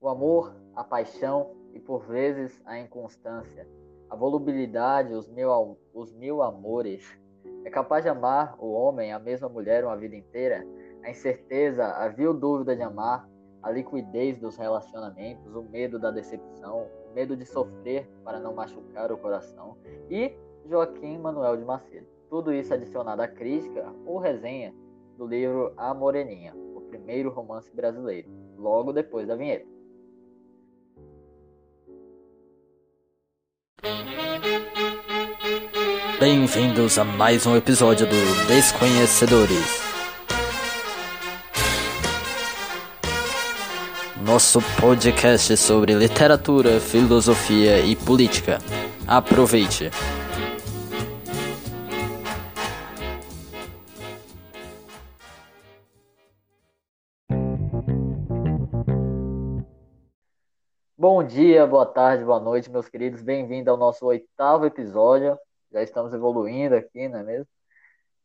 O amor, a paixão e por vezes a inconstância, a volubilidade, os mil, os mil amores. É capaz de amar o homem, a mesma mulher, uma vida inteira? A incerteza, a vil dúvida de amar, a liquidez dos relacionamentos, o medo da decepção, o medo de sofrer para não machucar o coração. E Joaquim Manuel de Macedo. Tudo isso adicionado à crítica ou resenha do livro A Moreninha, o primeiro romance brasileiro, logo depois da vinheta. Bem-vindos a mais um episódio do Desconhecedores. Nosso podcast sobre literatura, filosofia e política. Aproveite! Bom dia, boa tarde, boa noite, meus queridos. Bem-vindos ao nosso oitavo episódio. Já estamos evoluindo aqui, não é mesmo?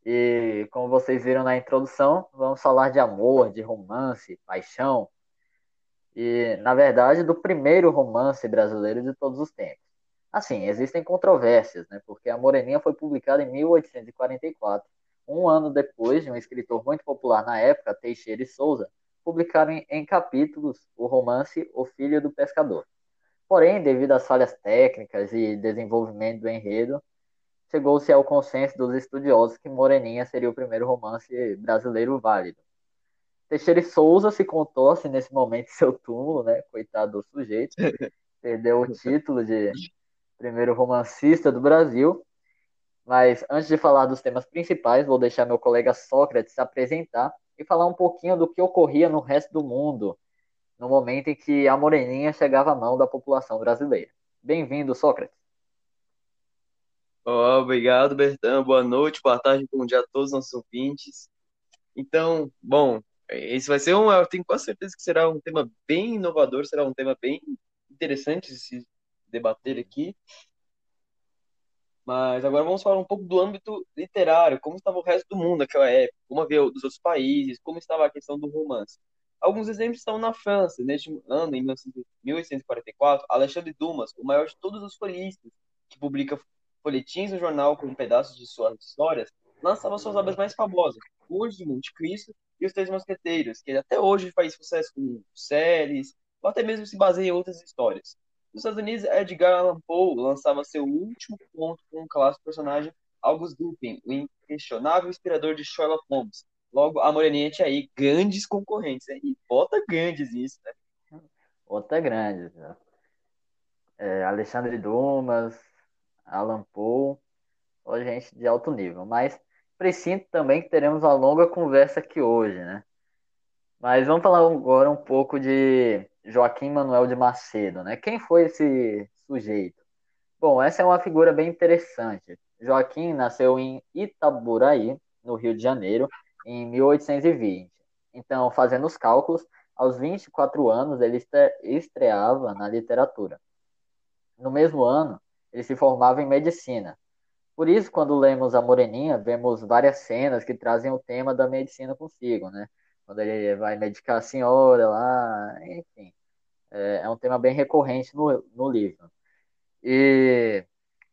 E como vocês viram na introdução, vamos falar de amor, de romance, paixão. E, na verdade, do primeiro romance brasileiro de todos os tempos. Assim, existem controvérsias, né? Porque A Moreninha foi publicada em 1844, um ano depois de um escritor muito popular na época, Teixeira e Souza, publicaram em, em capítulos o romance O Filho do Pescador. Porém, devido às falhas técnicas e desenvolvimento do enredo, chegou-se ao consenso dos estudiosos que Moreninha seria o primeiro romance brasileiro válido. Teixeira e Souza se contorce nesse momento em seu túmulo, né? Coitado do sujeito. Perdeu o título de primeiro romancista do Brasil. Mas antes de falar dos temas principais, vou deixar meu colega Sócrates se apresentar e falar um pouquinho do que ocorria no resto do mundo no momento em que a Moreninha chegava à mão da população brasileira. Bem-vindo, Sócrates. Oh, obrigado, Bertão. Boa noite, boa tarde, bom dia a todos os nossos ouvintes. Então, bom, esse vai ser um, eu tenho quase certeza que será um tema bem inovador, será um tema bem interessante de se debater aqui. Mas agora vamos falar um pouco do âmbito literário, como estava o resto do mundo naquela época, como havia dos outros países, como estava a questão do romance. Alguns exemplos estão na França. Neste ano, em 1844, Alexandre Dumas, o maior de todos os folhetistas, que publica folhetins no jornal com pedaços de suas histórias, lançava suas obras mais famosas, Hoje de Monte Cristo e Os Três Mosqueteiros, que até hoje faz sucesso com séries, ou até mesmo se baseia em outras histórias. Nos Estados Unidos, Edgar Allan Poe lançava seu último conto com o clássico personagem August Dupin, o inquestionável inspirador de Sherlock Holmes. Logo, a Moreninha tinha aí grandes concorrentes. E bota grandes nisso, né? Bota grandes. Né? É, Alexandre Dumas, Alan Poe, gente de alto nível. Mas presinto também que teremos uma longa conversa aqui hoje, né? Mas vamos falar agora um pouco de Joaquim Manuel de Macedo, né? Quem foi esse sujeito? Bom, essa é uma figura bem interessante. Joaquim nasceu em Itaburaí, no Rio de Janeiro, em 1820. Então, fazendo os cálculos, aos 24 anos ele estreava na literatura. No mesmo ano, ele se formava em medicina. Por isso, quando lemos A Moreninha, vemos várias cenas que trazem o tema da medicina consigo, né? Quando ele vai medicar a senhora lá, enfim. É, é um tema bem recorrente no, no livro. E,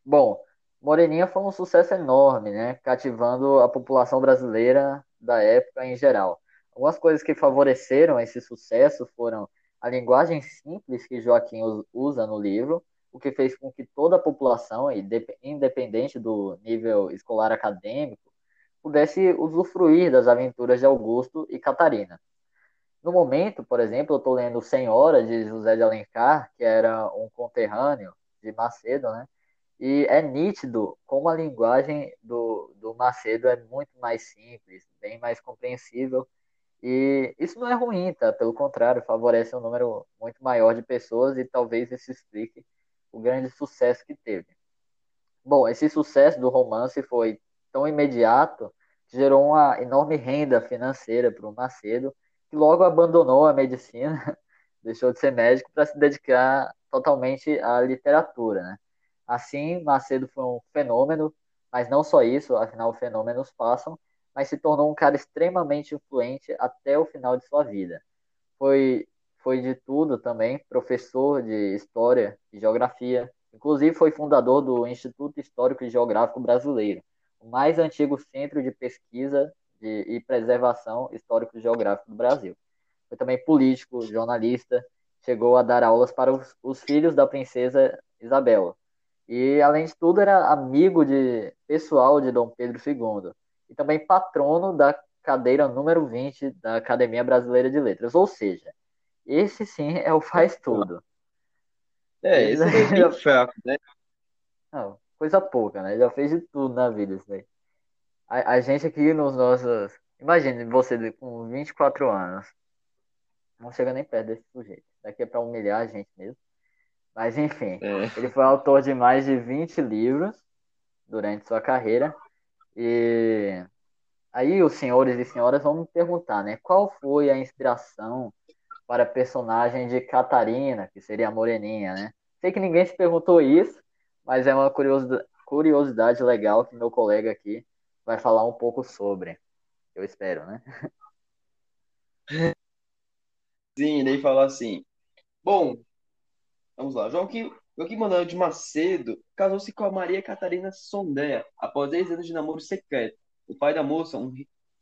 bom, Moreninha foi um sucesso enorme, né? Cativando a população brasileira da época em geral. Algumas coisas que favoreceram esse sucesso foram a linguagem simples que Joaquim usa no livro, o que fez com que toda a população, independente do nível escolar acadêmico, pudesse usufruir das aventuras de Augusto e Catarina. No momento, por exemplo, eu estou lendo Senhora, de José de Alencar, que era um conterrâneo de Macedo, né? E é nítido como a linguagem do, do Macedo é muito mais simples, bem mais compreensível. E isso não é ruim, tá? Pelo contrário, favorece um número muito maior de pessoas e talvez isso explique o grande sucesso que teve. Bom, esse sucesso do romance foi tão imediato que gerou uma enorme renda financeira para o Macedo, que logo abandonou a medicina, deixou de ser médico para se dedicar totalmente à literatura. Né? Assim, Macedo foi um fenômeno, mas não só isso, afinal, fenômenos passam, mas se tornou um cara extremamente influente até o final de sua vida. Foi foi de tudo também, professor de História e Geografia. Inclusive foi fundador do Instituto Histórico e Geográfico Brasileiro, o mais antigo centro de pesquisa de, e preservação histórico e geográfico do Brasil. Foi também político, jornalista, chegou a dar aulas para os, os filhos da princesa Isabel. E, além de tudo, era amigo de pessoal de Dom Pedro II. E também patrono da cadeira número 20 da Academia Brasileira de Letras. Ou seja, esse sim é o faz tudo. É, esse é bem fraco, né? Não, coisa pouca, né? Já fez de tudo na vida isso daí. A, a gente aqui nos nossos. Imagine você com 24 anos. Não chega nem perto desse sujeito. Daqui é pra humilhar a gente mesmo. Mas enfim, É. ele foi autor de mais de 20 livros durante sua carreira. E aí os senhores e senhoras vão me perguntar, né? Qual foi a inspiração para a personagem de Catarina, que seria a Moreninha, né? Sei que ninguém se perguntou isso, mas é uma curiosidade, legal que meu colega aqui vai falar um pouco sobre. Eu espero, né? Sim, daí fala assim. Bom, vamos lá. Joaquim, Joaquim Manuel de Macedo casou-se com a Maria Catarina Sondéa após 10 anos de namoro secreto. O pai da moça, um,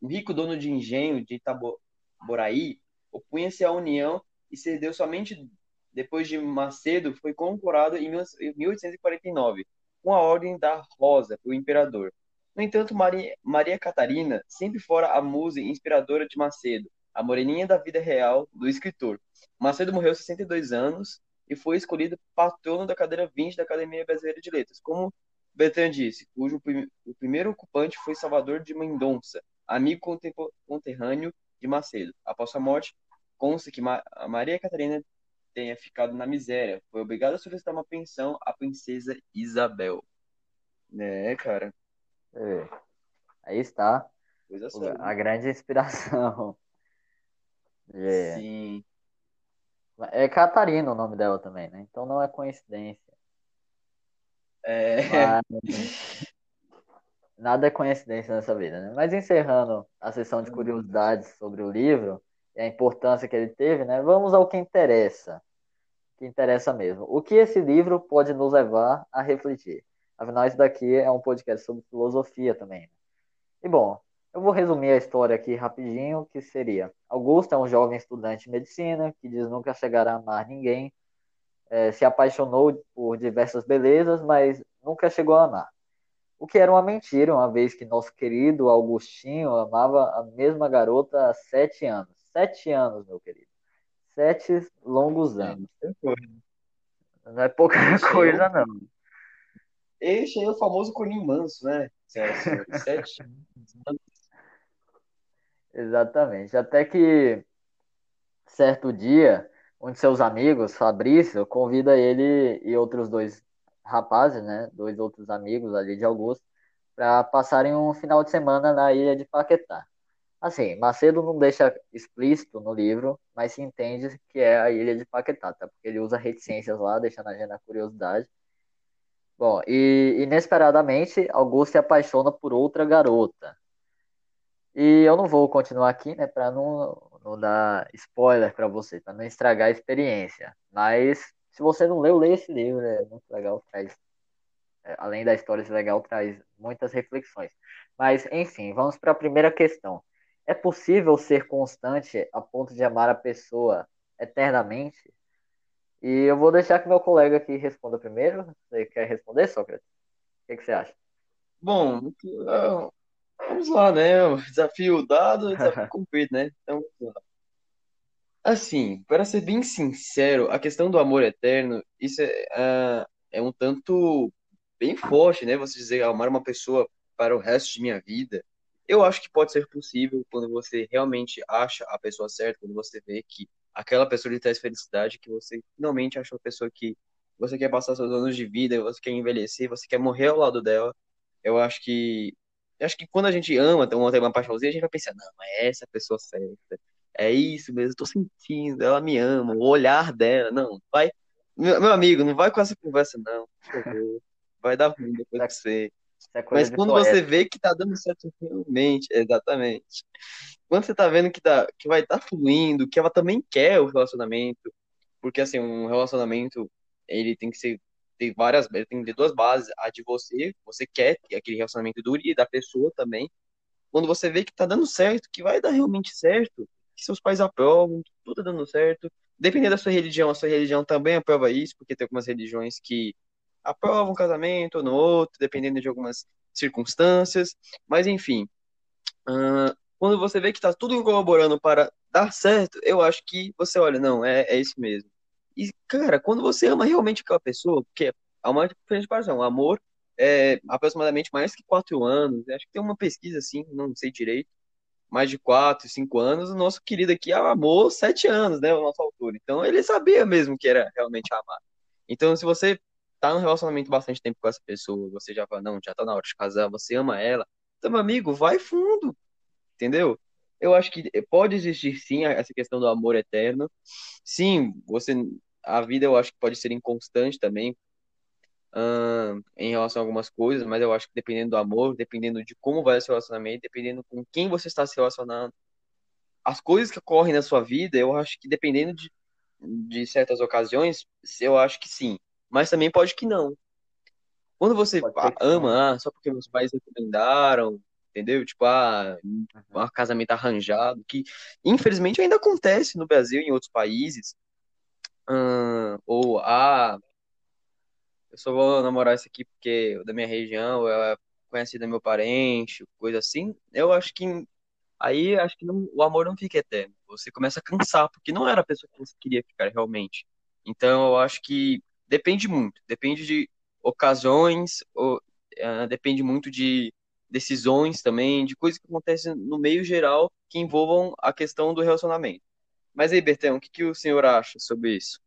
um rico dono de engenho de Itaboraí, opunha-se à união e cedeu somente depois de Macedo foi condecorado em 1849 com a Ordem da Rosa pelo imperador. No entanto, Maria, Maria Catarina sempre fora a musa inspiradora de Macedo, a moreninha da vida real do escritor. Macedo morreu aos 62 anos e foi escolhido patrono da cadeira 20 da Academia Brasileira de Letras, como Bertrand disse, cujo prim- o primeiro ocupante foi Salvador de Mendonça, amigo conterrâneo de Macedo. Após sua morte, consta que Ma- Maria Catarina tenha ficado na miséria, foi obrigada a solicitar uma pensão à princesa Isabel. Né, cara? É. Aí está Coisa o- séria. a grande inspiração. É, Sim. é Catarina o nome dela também, né? Então não é coincidência. É, Mas nada é coincidência nessa vida, né? Mas encerrando a sessão de curiosidades sobre o livro e a importância que ele teve, né? Vamos ao que interessa. Que interessa mesmo. O que esse livro pode nos levar a refletir? Afinal, isso daqui é um podcast sobre filosofia também. E bom, eu vou resumir a história aqui rapidinho, que seria Augusto é um jovem estudante de medicina que diz nunca chegar a amar ninguém, eh, se apaixonou por diversas belezas, mas nunca chegou a amar. O que era uma mentira, uma vez que nosso querido Augustinho amava a mesma garota há sete anos. Sete anos, meu querido. Sete longos anos. Não é pouca é coisa, não. Este aí é o famoso corninho manso, né? Sete. Exatamente. Até que certo dia, um de seus amigos, Fabrício, convida ele e outros dois rapazes, né, dois outros amigos ali de Augusto, para passarem um final de semana na ilha de Paquetá. Assim, Macedo não deixa explícito no livro, mas se entende que é a ilha de Paquetá, tá? Porque ele usa reticências lá, deixando a gente na curiosidade. Bom, e inesperadamente, Augusto se apaixona por outra garota. E eu não vou continuar aqui, né, para não, não dar spoiler para você, para não estragar a experiência. Mas se você não leu, leia esse livro, é muito legal, traz, é, além da história ser legal, traz muitas reflexões. Mas, enfim, vamos para a primeira questão. É possível ser constante a ponto de amar a pessoa eternamente? E eu vou deixar que meu colega aqui responda primeiro. Você quer responder, Sócrates? O que, que você acha? Bom, ah, vamos lá, né? O Desafio dado, desafio cumprido, né? Então, vamos lá. Assim, para ser bem sincero, a questão do amor eterno, isso é, ah, é um tanto bem forte, né? Você dizer amar uma pessoa para o resto de minha vida. Eu acho que pode ser possível quando você realmente acha a pessoa certa, quando você vê que aquela pessoa lhe traz felicidade, que você finalmente achou a pessoa que você quer passar seus anos de vida, você quer envelhecer, você quer morrer ao lado dela. Eu acho que eu acho que quando a gente ama, tem uma, tem uma paixãozinha, a gente vai pensar, não, é essa a pessoa certa. É isso mesmo, eu tô sentindo, ela me ama, o olhar dela, não, vai. Meu, meu amigo, não vai com essa conversa, não, por favor. Vai dar ruim depois que você. É Mas quando poeta. você vê que tá dando certo realmente, exatamente. quando você tá vendo que, tá, que vai estar tá fluindo, que ela também quer o relacionamento, porque assim, um relacionamento, ele tem que ser, tem várias, ele tem que ter duas bases, a de você, você quer que aquele relacionamento dure, e da pessoa também. Quando você vê que tá dando certo, que vai dar realmente certo, que seus pais aprovam, tudo tá dando certo, dependendo da sua religião, a sua religião também aprova isso, porque tem algumas religiões que aprovam um casamento ou no outro, dependendo de algumas circunstâncias, mas enfim, uh, quando você vê que está tudo colaborando para dar certo, eu acho que você olha, não, é, é isso mesmo. E, cara, quando você ama realmente aquela pessoa, porque há uma diferente o amor é aproximadamente mais que quatro anos, acho que tem uma pesquisa assim, não sei direito, mais de quatro, cinco anos, o nosso querido aqui amou sete anos, né, o nosso autor. Então, ele sabia mesmo que era realmente amar. Então, se você tá num relacionamento bastante tempo com essa pessoa, você já fala, não, já tá na hora de casar, você ama ela, então, meu amigo, vai fundo, entendeu? Eu acho que pode existir sim essa questão do amor eterno. Sim, você a vida eu acho que pode ser inconstante também em relação a algumas coisas, mas eu acho que dependendo do amor, dependendo de como vai o seu relacionamento, dependendo com quem você está se relacionando, as coisas que ocorrem na sua vida, eu acho que dependendo de, de certas ocasiões, eu acho que sim, mas também pode que não. Quando você ama, ah, só porque meus pais recomendaram, entendeu? Tipo, ah, um casamento arranjado, que infelizmente ainda acontece no Brasil e em outros países. ou, ah, eu só vou namorar esse aqui porque é da minha região, é conhecida meu parente, coisa assim. Eu acho que aí acho que não, o amor não fica eterno. Você começa a cansar, porque não era a pessoa que você queria ficar realmente. Então eu acho que depende muito, depende de ocasiões, ou, uh, depende muito de decisões também, de coisas que acontecem no meio geral que envolvam a questão do relacionamento. Mas aí, Bertão, o que, que o senhor acha sobre isso?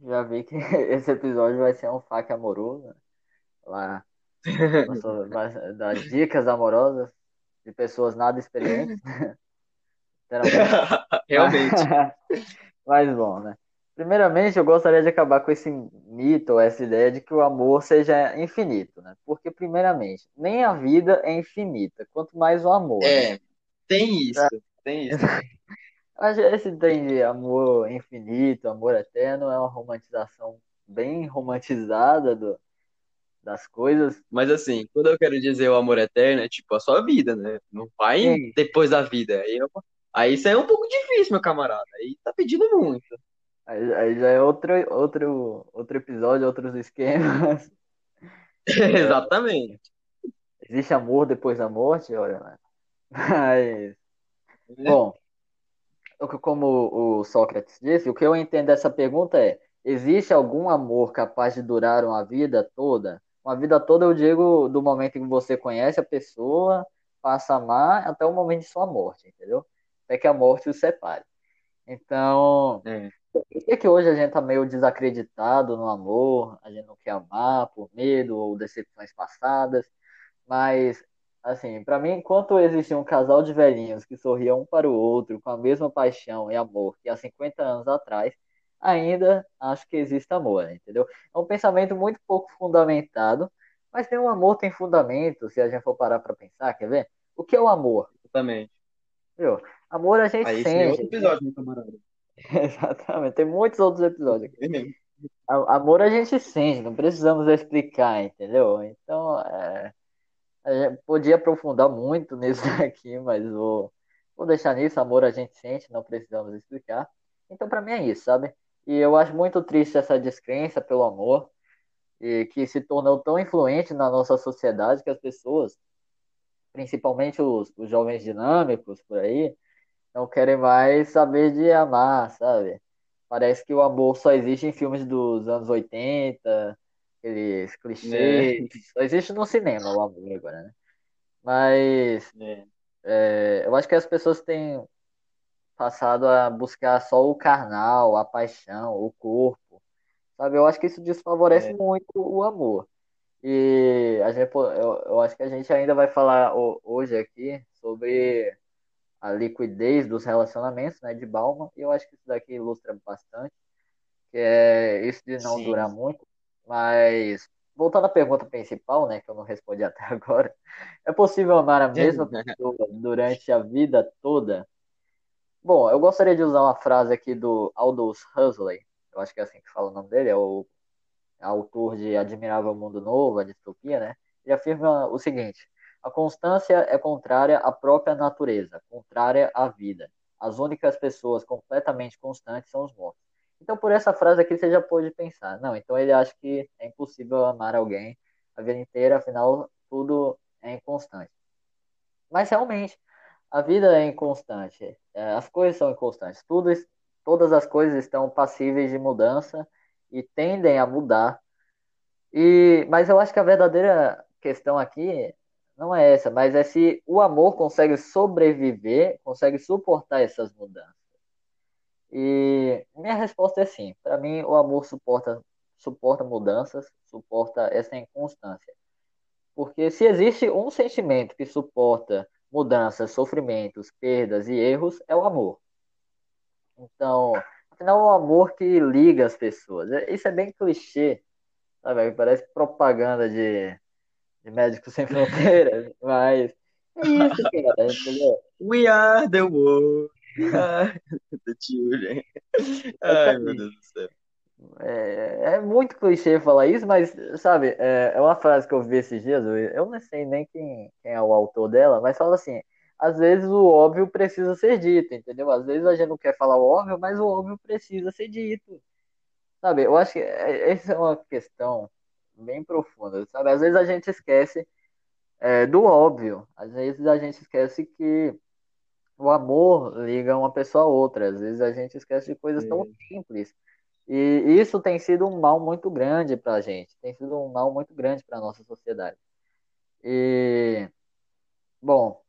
Já vi que esse episódio vai ser um fac amoroso. Lá, das dicas amorosas de pessoas nada experientes. Realmente. Mas bom, né? Primeiramente, eu gostaria de acabar com esse mito, essa ideia de que o amor seja infinito, né? Porque, primeiramente, nem a vida é infinita, quanto mais o amor. É, né? tem isso, é. tem isso. Esse tem de amor infinito, amor eterno, é uma romantização bem romantizada do, das coisas. Mas assim, quando eu quero dizer o amor eterno, é tipo a sua vida, né? Não vai Sim. depois da vida. Aí, eu, aí isso é um pouco difícil, meu camarada. Aí tá pedindo muito. Aí, aí já é outro, outro, outro episódio, outros esquemas. Exatamente. Existe amor depois da morte? Olha, né? Mas. É. Bom, como o Sócrates disse, o que eu entendo dessa pergunta é: existe algum amor capaz de durar uma vida toda? Uma vida toda, eu digo, do momento em que você conhece a pessoa, passa a amar, até o momento de sua morte, entendeu? Até que a morte os separe. Então, é. Por que, hoje a gente tá meio desacreditado no amor? A gente não quer amar por medo ou decepções passadas. Mas, assim, para mim, enquanto existia um casal de velhinhos que sorriam um para o outro com a mesma paixão e amor que há 50 anos atrás, ainda acho que existe amor, entendeu? É um pensamento muito pouco fundamentado, mas tem um amor, tem fundamento, se a gente for parar para pensar, quer ver? O que é o amor? Exatamente. Viu? Amor a gente Aí, sente. Esse é outro episódio, meu camarada. Exatamente, tem muitos outros episódios aqui. Amor a gente sente, não precisamos explicar, entendeu? Então, é, podia aprofundar muito nisso aqui, mas vou, vou deixar nisso. Amor a gente sente, não precisamos explicar. Então, para mim é isso, sabe? E eu acho muito triste essa descrença pelo amor, e que se tornou tão influente na nossa sociedade que as pessoas, principalmente os, os jovens dinâmicos por aí, não querem mais saber de amar, sabe? Parece que o amor só existe em filmes dos anos 80, aqueles clichês. É. Só existe no cinema o amor agora, né? Mas é. É, eu acho que as pessoas têm passado a buscar só o carnal, a paixão, o corpo, sabe? Eu acho que isso desfavorece é. muito o amor. E a gente, eu, eu acho que a gente ainda vai falar hoje aqui sobre a liquidez dos relacionamentos, né, de Bauman, e eu acho que isso daqui ilustra bastante, que é isso de não Sim. durar muito, mas voltando à pergunta principal, né, que eu não respondi até agora, é possível amar a mesma pessoa durante a vida toda? Bom, eu gostaria de usar uma frase aqui do Aldous Huxley, eu acho que é assim que fala o nome dele, é o autor de Admirável Mundo Novo, a distopia, né? Ele afirma o seguinte: a constância é contrária à própria natureza, contrária à vida. As únicas pessoas completamente constantes são os mortos. Então, por essa frase aqui, você já pode pensar, não, então ele acha que é impossível amar alguém a vida inteira, afinal, tudo é inconstante. Mas realmente, a vida é inconstante, é, as coisas são inconstantes, tudo, todas as coisas estão passíveis de mudança e tendem a mudar. E, mas eu acho que a verdadeira questão aqui não é essa, mas é se o amor consegue sobreviver, consegue suportar essas mudanças. E minha resposta é sim. Para mim, o amor suporta, suporta mudanças, suporta essa inconstância. Porque se existe um sentimento que suporta mudanças, sofrimentos, perdas e erros, é o amor. Então, afinal, é o amor que liga as pessoas. É, isso é bem clichê, sabe? Parece propaganda de, de Médicos Sem Fronteiras, mas é isso, cara, entendeu? We are the world. The children. Ai, meu Deus do céu. É, é, muito clichê falar isso, mas, sabe, é, é, uma frase que eu vi esses dias, eu não sei nem quem, quem é o autor dela, mas fala assim, às vezes o óbvio precisa ser dito, entendeu? Às vezes a gente não quer falar o óbvio, mas o óbvio precisa ser dito. Sabe, eu acho que é, essa é uma questão bem profunda, sabe? Às vezes a gente esquece é, do óbvio, às vezes a gente esquece que o amor liga uma pessoa a outra, às vezes a gente esquece de coisas tão simples. E isso tem sido um mal muito grande para a gente, tem sido um mal muito grande para a nossa sociedade. E, bom,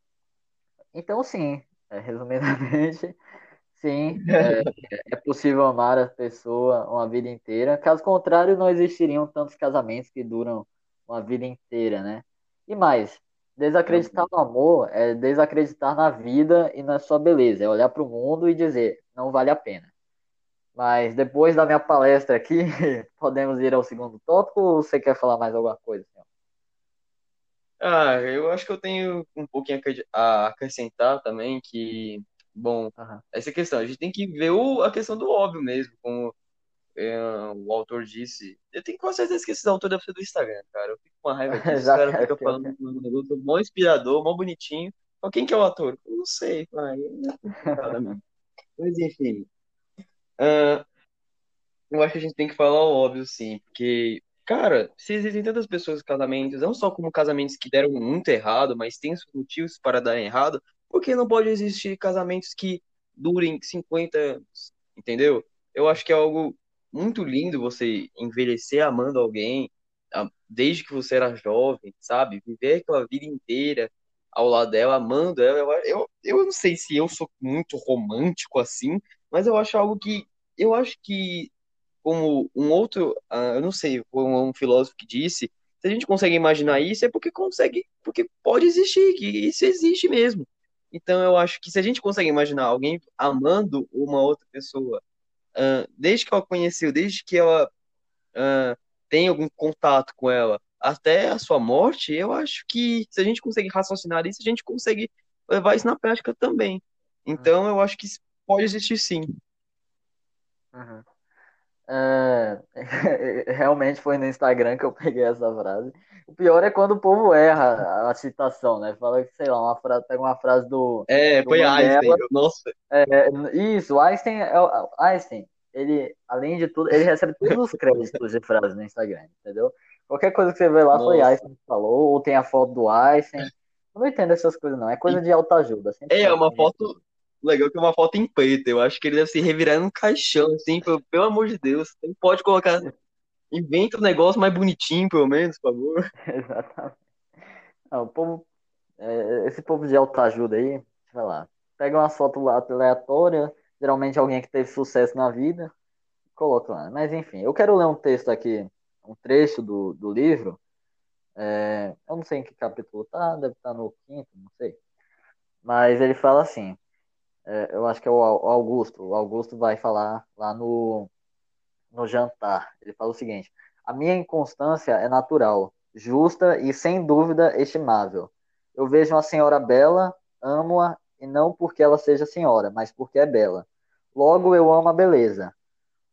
então, sim, é, resumidamente, sim, é, é, possível amar a pessoa uma vida inteira. Caso contrário, não existiriam tantos casamentos que duram uma vida inteira, né? E mais, desacreditar no amor é desacreditar na vida e na sua beleza, é olhar para o mundo e dizer, não vale a pena. Mas depois da minha palestra aqui, podemos ir ao segundo tópico ou você quer falar mais alguma coisa? Senhor? Ah, eu acho que eu tenho um pouquinho a acrescentar também, que, bom, uhum. essa questão, a gente tem que ver o, a questão do óbvio mesmo, como é, o autor disse. Eu tenho com certeza que esse autor deve ser do Instagram, cara. Eu fico com uma raiva disso. Os caras ficam falando um negócio mó inspirador, mó bonitinho. Mas quem que é o ator? Eu não sei, pai. Mas enfim. Uh, eu acho que a gente tem que falar o óbvio, sim, porque Cara, se existem tantas pessoas em casamentos, não só como casamentos que deram muito errado, mas tem seus motivos para dar errado, por que não pode existir casamentos que durem 50 anos? Entendeu? Eu acho que é algo muito lindo você envelhecer amando alguém, desde que você era jovem, sabe? Viver aquela vida inteira ao lado dela, amando ela. Eu, eu, eu não sei se eu sou muito romântico assim, mas eu acho algo que. Eu acho que como um outro, uh, eu não sei, como um filósofo que disse, se a gente consegue imaginar isso, é porque consegue, porque pode existir, que isso existe mesmo. Então eu acho que se a gente consegue imaginar alguém amando uma outra pessoa, uh, desde que ela conheceu, desde que ela uh, tem algum contato com ela, até a sua morte, eu acho que se a gente consegue raciocinar isso, a gente consegue levar isso na prática também. Então eu acho que pode existir sim. Uhum. É, realmente foi no Instagram que eu peguei essa frase. O pior é quando o povo erra a citação, né? Fala que, sei lá, uma frase, pega uma frase do. É, do foi Mandela. Einstein. Nossa. É, isso, Einstein, é, Einstein, ele, além de tudo, ele recebe todos os créditos de frase no Instagram, entendeu? Qualquer coisa que você vê lá Nossa. foi Einstein que falou, ou tem a foto do Einstein. Eu não entendo essas coisas, não. É coisa de autoajuda. É, uma foto legal que é uma foto em preto. Eu acho que ele deve se revirar num caixão, assim, pelo, pelo amor de Deus. Pode colocar. Inventa um negócio mais bonitinho, pelo menos, por favor. Exatamente. Não, o povo, é, esse povo de autoajuda aí, vai lá. Pega uma foto aleatória, geralmente alguém que teve sucesso na vida, coloca lá. Mas enfim, eu quero ler um texto aqui, um trecho do, do livro. É, eu não sei em que capítulo tá, deve estar tá no quinto, não sei. Mas ele fala assim: é, eu acho que é o Augusto. O Augusto vai falar lá no, no jantar. Ele fala o seguinte: A minha inconstância é natural, justa e sem dúvida estimável. Eu vejo uma senhora bela, amo-a e não porque ela seja senhora, mas porque é bela. Logo, eu amo a beleza.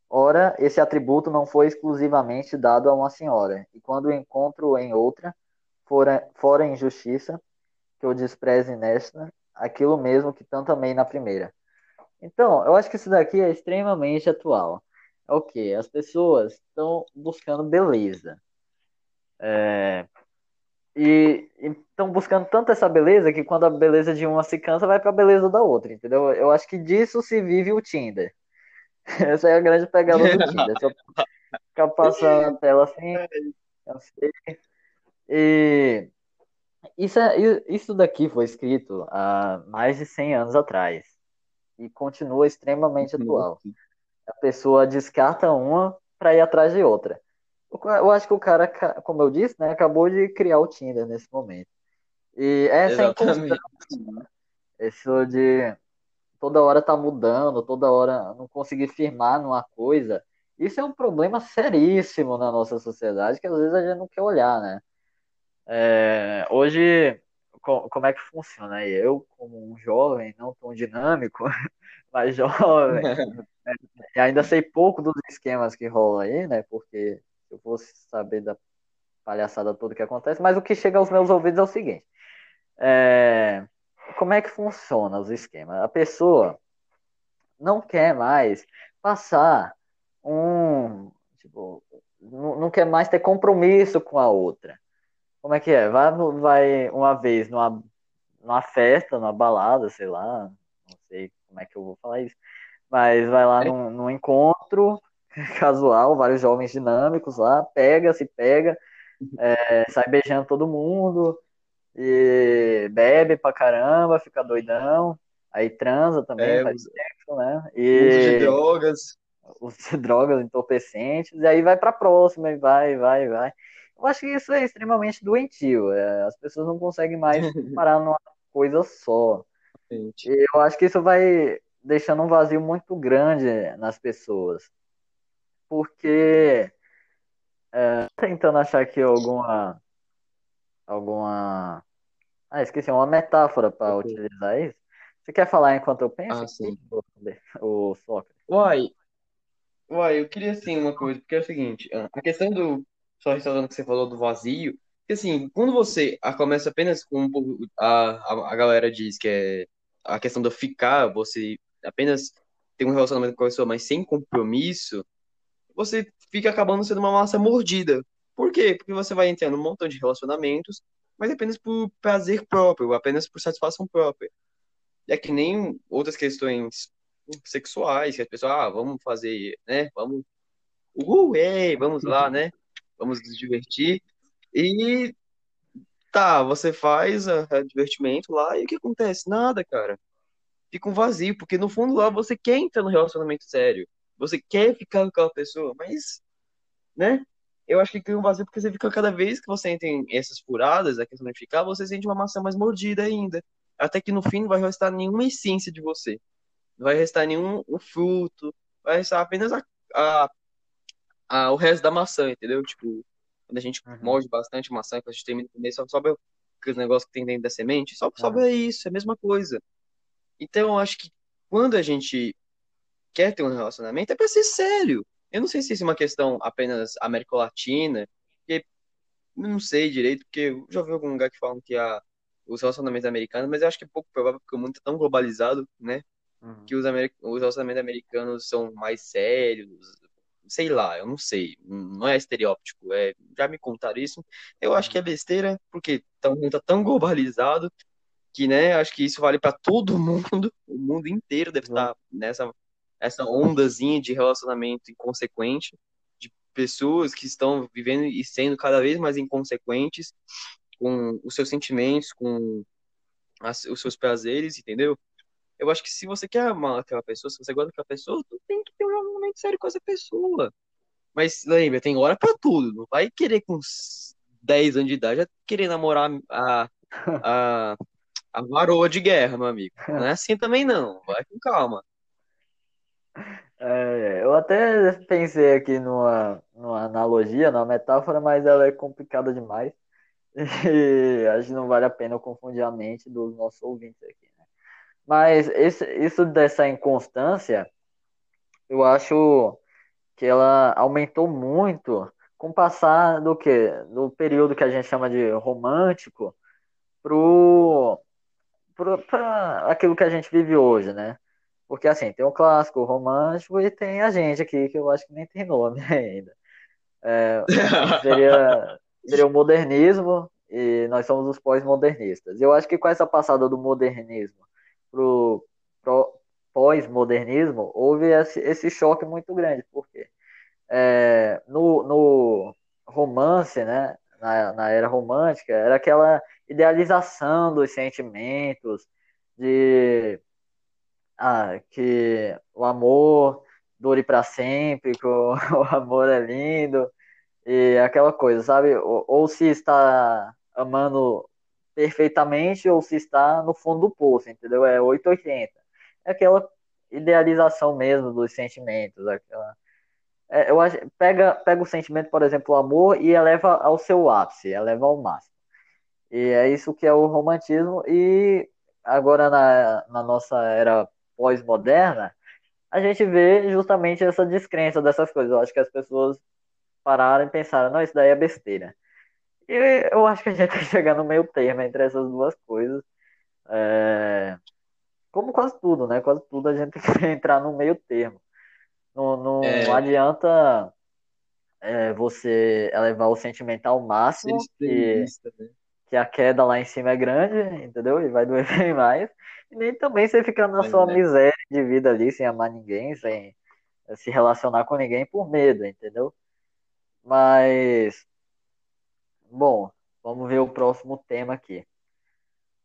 Ora, esse atributo não foi exclusivamente dado a uma senhora, e quando encontro em outra, fora, fora injustiça, que eu despreze nesta, aquilo mesmo que tanto amei na primeira. Então, eu acho que isso daqui é extremamente atual. É o que? As pessoas estão buscando beleza. É, e estão buscando tanto essa beleza que quando a beleza de uma se cansa, vai para a beleza da outra, entendeu? Eu acho que disso se vive o Tinder. Essa é a grande pegada do Tinder. Só ficar passando a tela assim, cansei. E isso, é, isso daqui foi escrito há mais de 100 anos atrás e continua extremamente atual. A pessoa descarta uma para ir atrás de outra. Eu acho que o cara, como eu disse, né, acabou de criar o Tinder nesse momento. E essa Exatamente. inconstância, né? isso de toda hora tá mudando, toda hora não conseguir firmar numa coisa, isso é um problema seríssimo na nossa sociedade que às vezes a gente não quer olhar, né? É, hoje, como é que funciona? Eu, como um jovem, não tão dinâmico, mas jovem, ainda sei pouco dos esquemas que rolam aí, né? Porque eu vou saber da palhaçada toda que acontece, mas o que chega aos meus ouvidos é o seguinte: é, como é que funciona os esquemas? A pessoa não quer mais passar um. Tipo, não, não quer mais ter compromisso com a outra. Como é que é? Vai, vai uma vez numa, numa festa, numa balada, sei lá, não sei como é que eu vou falar isso, mas vai lá é. num, num encontro, casual, vários jovens dinâmicos lá, pega, se pega, é, sai beijando todo mundo, e bebe pra caramba, fica doidão, aí transa também, é, faz sexo, né? E uso de drogas. Uso de drogas entorpecentes, e aí vai pra próxima, e vai, vai, vai. Eu acho que isso é extremamente doentio. É, as pessoas não conseguem mais parar numa coisa só. E eu acho que isso vai deixando um vazio muito grande nas pessoas porque é, tentando achar aqui alguma alguma ah esqueci uma metáfora para utilizar isso você quer falar enquanto eu penso ah, sim. o Sócrates uai uai eu queria assim uma coisa porque é o seguinte a questão do só ressaltando que você falou do vazio que assim quando você começa apenas com a, a, galera diz que é a questão do ficar você apenas tem um relacionamento com a pessoa mas sem compromisso você fica acabando sendo uma massa mordida. Por quê? Porque você vai entrando um montão de relacionamentos, mas apenas por prazer próprio, apenas por satisfação própria. É que nem outras questões sexuais, que as pessoas, ah, vamos fazer, né? Vamos, uhul, ei, vamos lá, né? Vamos nos divertir. E tá, você faz a, a divertimento lá e o que acontece? Nada, cara. Fica um vazio, porque no fundo lá você quer entrar no relacionamento sério. Você quer ficar com aquela pessoa, mas, né? Eu acho que cria um vazio porque você fica cada vez que você entra em essas furadas, a questão de ficar, você sente uma maçã mais mordida ainda. Até que no fim não vai restar nenhuma essência de você. Não vai restar nenhum o fruto. Vai restar apenas a, a, a, o resto da maçã, entendeu? Tipo, quando a gente uhum. morde bastante maçã, quando a gente termina de comer, só sobe os negócios que tem dentro da semente, só sobe uhum. isso, é a mesma coisa. Então, eu acho que quando a gente quer ter um relacionamento é para ser sério. Eu não sei se isso é uma questão apenas América Latina, porque não sei direito, porque eu já ouvi algum lugar que falam que a, os relacionamentos americanos, mas eu acho que é pouco provável porque o mundo é tão globalizado, né? Uhum. Que os, os relacionamentos americanos são mais sérios, sei lá, eu não sei, não é estereótipo, é, já me contaram isso, eu acho que é besteira, porque o mundo tá tão globalizado que, né, acho que isso vale para todo mundo, o mundo inteiro deve estar nessa essa ondazinha de relacionamento inconsequente, de pessoas que estão vivendo e sendo cada vez mais inconsequentes com os seus sentimentos, com as, os seus prazeres, entendeu? Eu acho que se você quer amar aquela pessoa, se você gosta daquela pessoa, tu tem que ter um relacionamento sério com essa pessoa. Mas lembra, tem hora para tudo. Não vai querer com 10 anos de idade já querer namorar a, a, a varoa de guerra, meu amigo. Não é assim também não. Vai com calma. É, eu até pensei aqui numa, numa analogia, numa metáfora, mas ela é complicada demais. E acho que não vale a pena eu confundir a mente dos nossos ouvintes aqui? Mas esse, isso dessa inconstância, eu acho que ela aumentou muito com o passar do que? Do período que a gente chama de romântico pro, pro, pra aquilo que a gente vive hoje, né? Porque assim, tem o clássico, o romântico e tem a gente aqui, que eu acho que nem tem nome ainda. É, seria, seria o modernismo e nós somos os pós-modernistas. Eu acho que com essa passada do modernismo pro, pro pós-modernismo, houve esse, esse, choque muito grande, porque é, no, no romance, né, na, na era romântica, era aquela idealização dos sentimentos, de ah, que o amor dure para sempre, que o, o, amor é lindo, e aquela coisa, sabe? Ou, ou, se está amando perfeitamente, ou se está no fundo do poço, entendeu? É 880. É aquela idealização mesmo dos sentimentos, aquela. É, eu acho, pega, pega o sentimento, por exemplo, o amor, e eleva ao seu ápice, eleva ao máximo. E é isso que é o romantismo. E agora, na, na nossa era pós-moderna, a gente vê justamente essa descrença dessas coisas. Eu acho que as pessoas pararam e pensaram, não, isso daí é besteira. E eu acho que a gente tem que chegar no meio termo entre essas duas coisas. É... Como quase tudo, né? Quase tudo a gente tem que entrar no meio termo. Não, não é... adianta é, você elevar o sentimento ao máximo, que, né? que a queda lá em cima é grande, entendeu? E vai doer bem mais. E nem também você ficar na sua é. miséria de vida ali, sem amar ninguém, sem se relacionar com ninguém por medo, entendeu? Mas, bom, vamos ver o próximo tema aqui.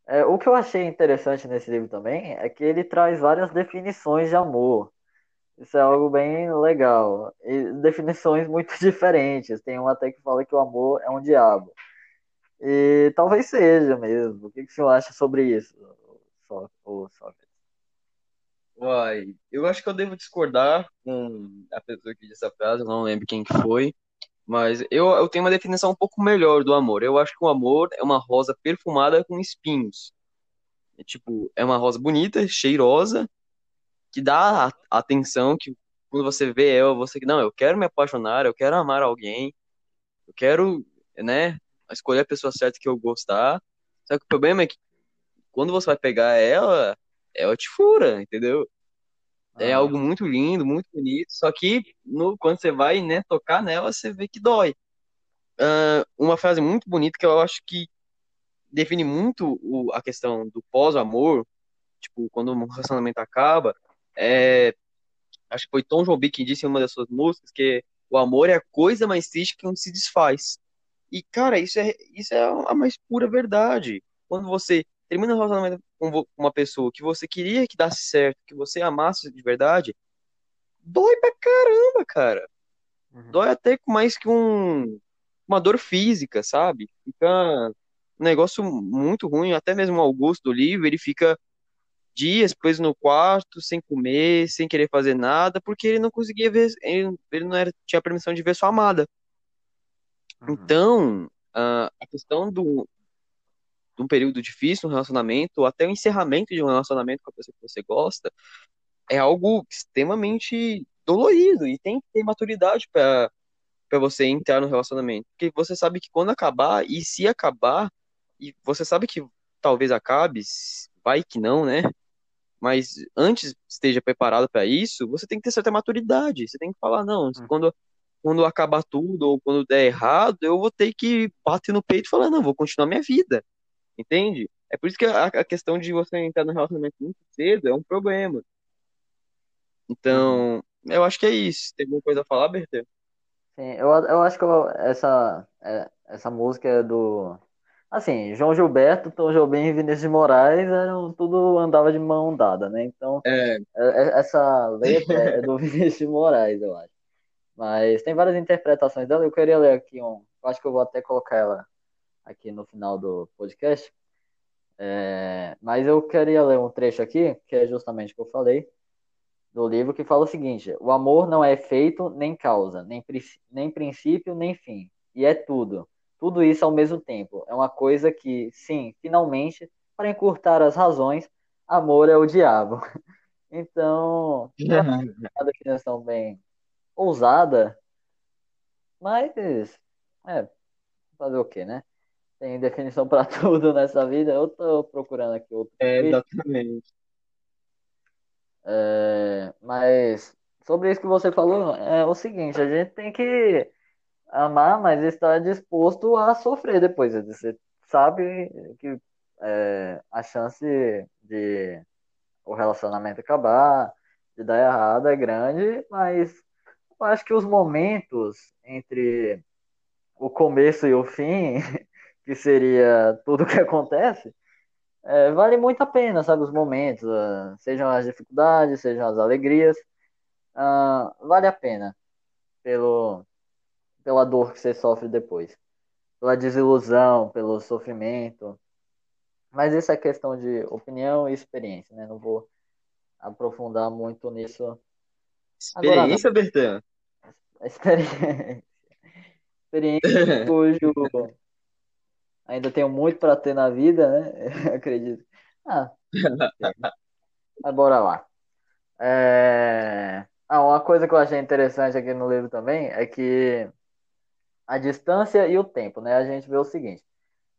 É, o que eu achei interessante nesse livro também é que ele traz várias definições de amor. Isso é algo bem legal. E definições muito diferentes. Tem um até que fala que o amor é um diabo. E talvez seja mesmo. O que, que o senhor acha sobre isso, Sócrates? Uai, eu acho que eu devo discordar com a pessoa que disse essa frase, não lembro quem que foi. Mas eu, eu tenho uma definição um pouco melhor do amor. Eu acho que o amor é uma rosa perfumada com espinhos. É, tipo, é uma rosa bonita, cheirosa, que dá a atenção que quando você vê ela, você não, eu quero me apaixonar, eu quero amar alguém, eu quero, né, escolher a pessoa certa que eu gostar. Só que o problema é que quando você vai pegar ela, ela te fura, entendeu? É ah. algo muito lindo, muito bonito, só que no, quando você vai né, tocar nela, você vê que dói. Uh, uma frase muito bonita que eu acho que define muito o, a questão do pós-amor, tipo, quando um relacionamento acaba, é, acho que foi Tom Jobim que disse em uma das suas músicas que o amor é a coisa mais triste que não se desfaz. E, cara, isso é, isso é a mais pura verdade. Quando você termina um relacionamento com uma pessoa que você queria que desse certo, que você amasse de verdade, dói pra caramba, cara. Uhum. Dói até mais que um, uma dor física, sabe? Fica um negócio muito ruim. Até mesmo o Augusto do livro, ele fica dias preso no quarto, sem comer, sem querer fazer nada, porque ele não conseguia ver, ele, ele não era, tinha permissão de ver sua amada. Uhum. Então, a, a questão do, de um período difícil no relacionamento, ou até o encerramento de um relacionamento com a pessoa que você gosta, é algo extremamente dolorido e tem que ter maturidade para para você entrar no relacionamento, porque você sabe que quando acabar e se acabar e você sabe que talvez acabe, vai que não, né? Mas antes esteja preparado para isso, você tem que ter certa maturidade. Você tem que falar não, hum. quando quando acabar tudo ou quando der errado, eu vou ter que bater no peito e falar não, vou continuar minha vida. Entende? É por isso que a, a questão de você entrar no relacionamento muito cedo é um problema. Então, eu acho que é isso. Tem alguma coisa a falar, Bertê? Sim, eu, eu acho que eu, essa, é, essa música é do. Assim, João Gilberto, Tom Jobim e Vinícius de Moraes eram tudo andava de mão dada, né? Então, é. é essa letra é do Vinícius de Moraes, eu acho. Mas tem várias interpretações dela. Eu queria ler aqui um. Eu acho que eu vou até colocar ela aqui no final do podcast. É, mas eu queria ler um trecho aqui, que é justamente o que eu falei, do livro, que fala o seguinte: O amor não é efeito nem causa, nem, nem princípio nem fim, e é tudo. Tudo isso ao mesmo tempo. É uma coisa que, sim, finalmente, para encurtar as razões, amor é o diabo. Então, eu acho uma definição bem ousada, mas é, fazer o quê, né? Tem definição para tudo nessa vida. Eu tô procurando aqui outro É, exatamente. É, mas sobre isso que você falou, é o seguinte, a gente tem que amar, mas estar disposto a sofrer depois. Você sabe que é, a chance de o relacionamento acabar, de dar errado é grande, mas eu acho que os momentos entre o começo e o fim, que seria tudo que acontece, é, vale muito a pena, sabe? Os momentos, ah, sejam as dificuldades, sejam as alegrias, ah, vale a pena pelo, pela dor que você sofre depois, pela desilusão, pelo sofrimento. Mas isso é questão de opinião e experiência, né? Não vou aprofundar muito nisso agora. Experiência, Bertan? Experiência, experiência cujo ainda tenho muito para ter na vida, né? Acredito. Ah, mas bora lá. É... Ah, uma coisa que eu achei interessante aqui no livro também é que a distância e o tempo, né? A gente vê o seguinte: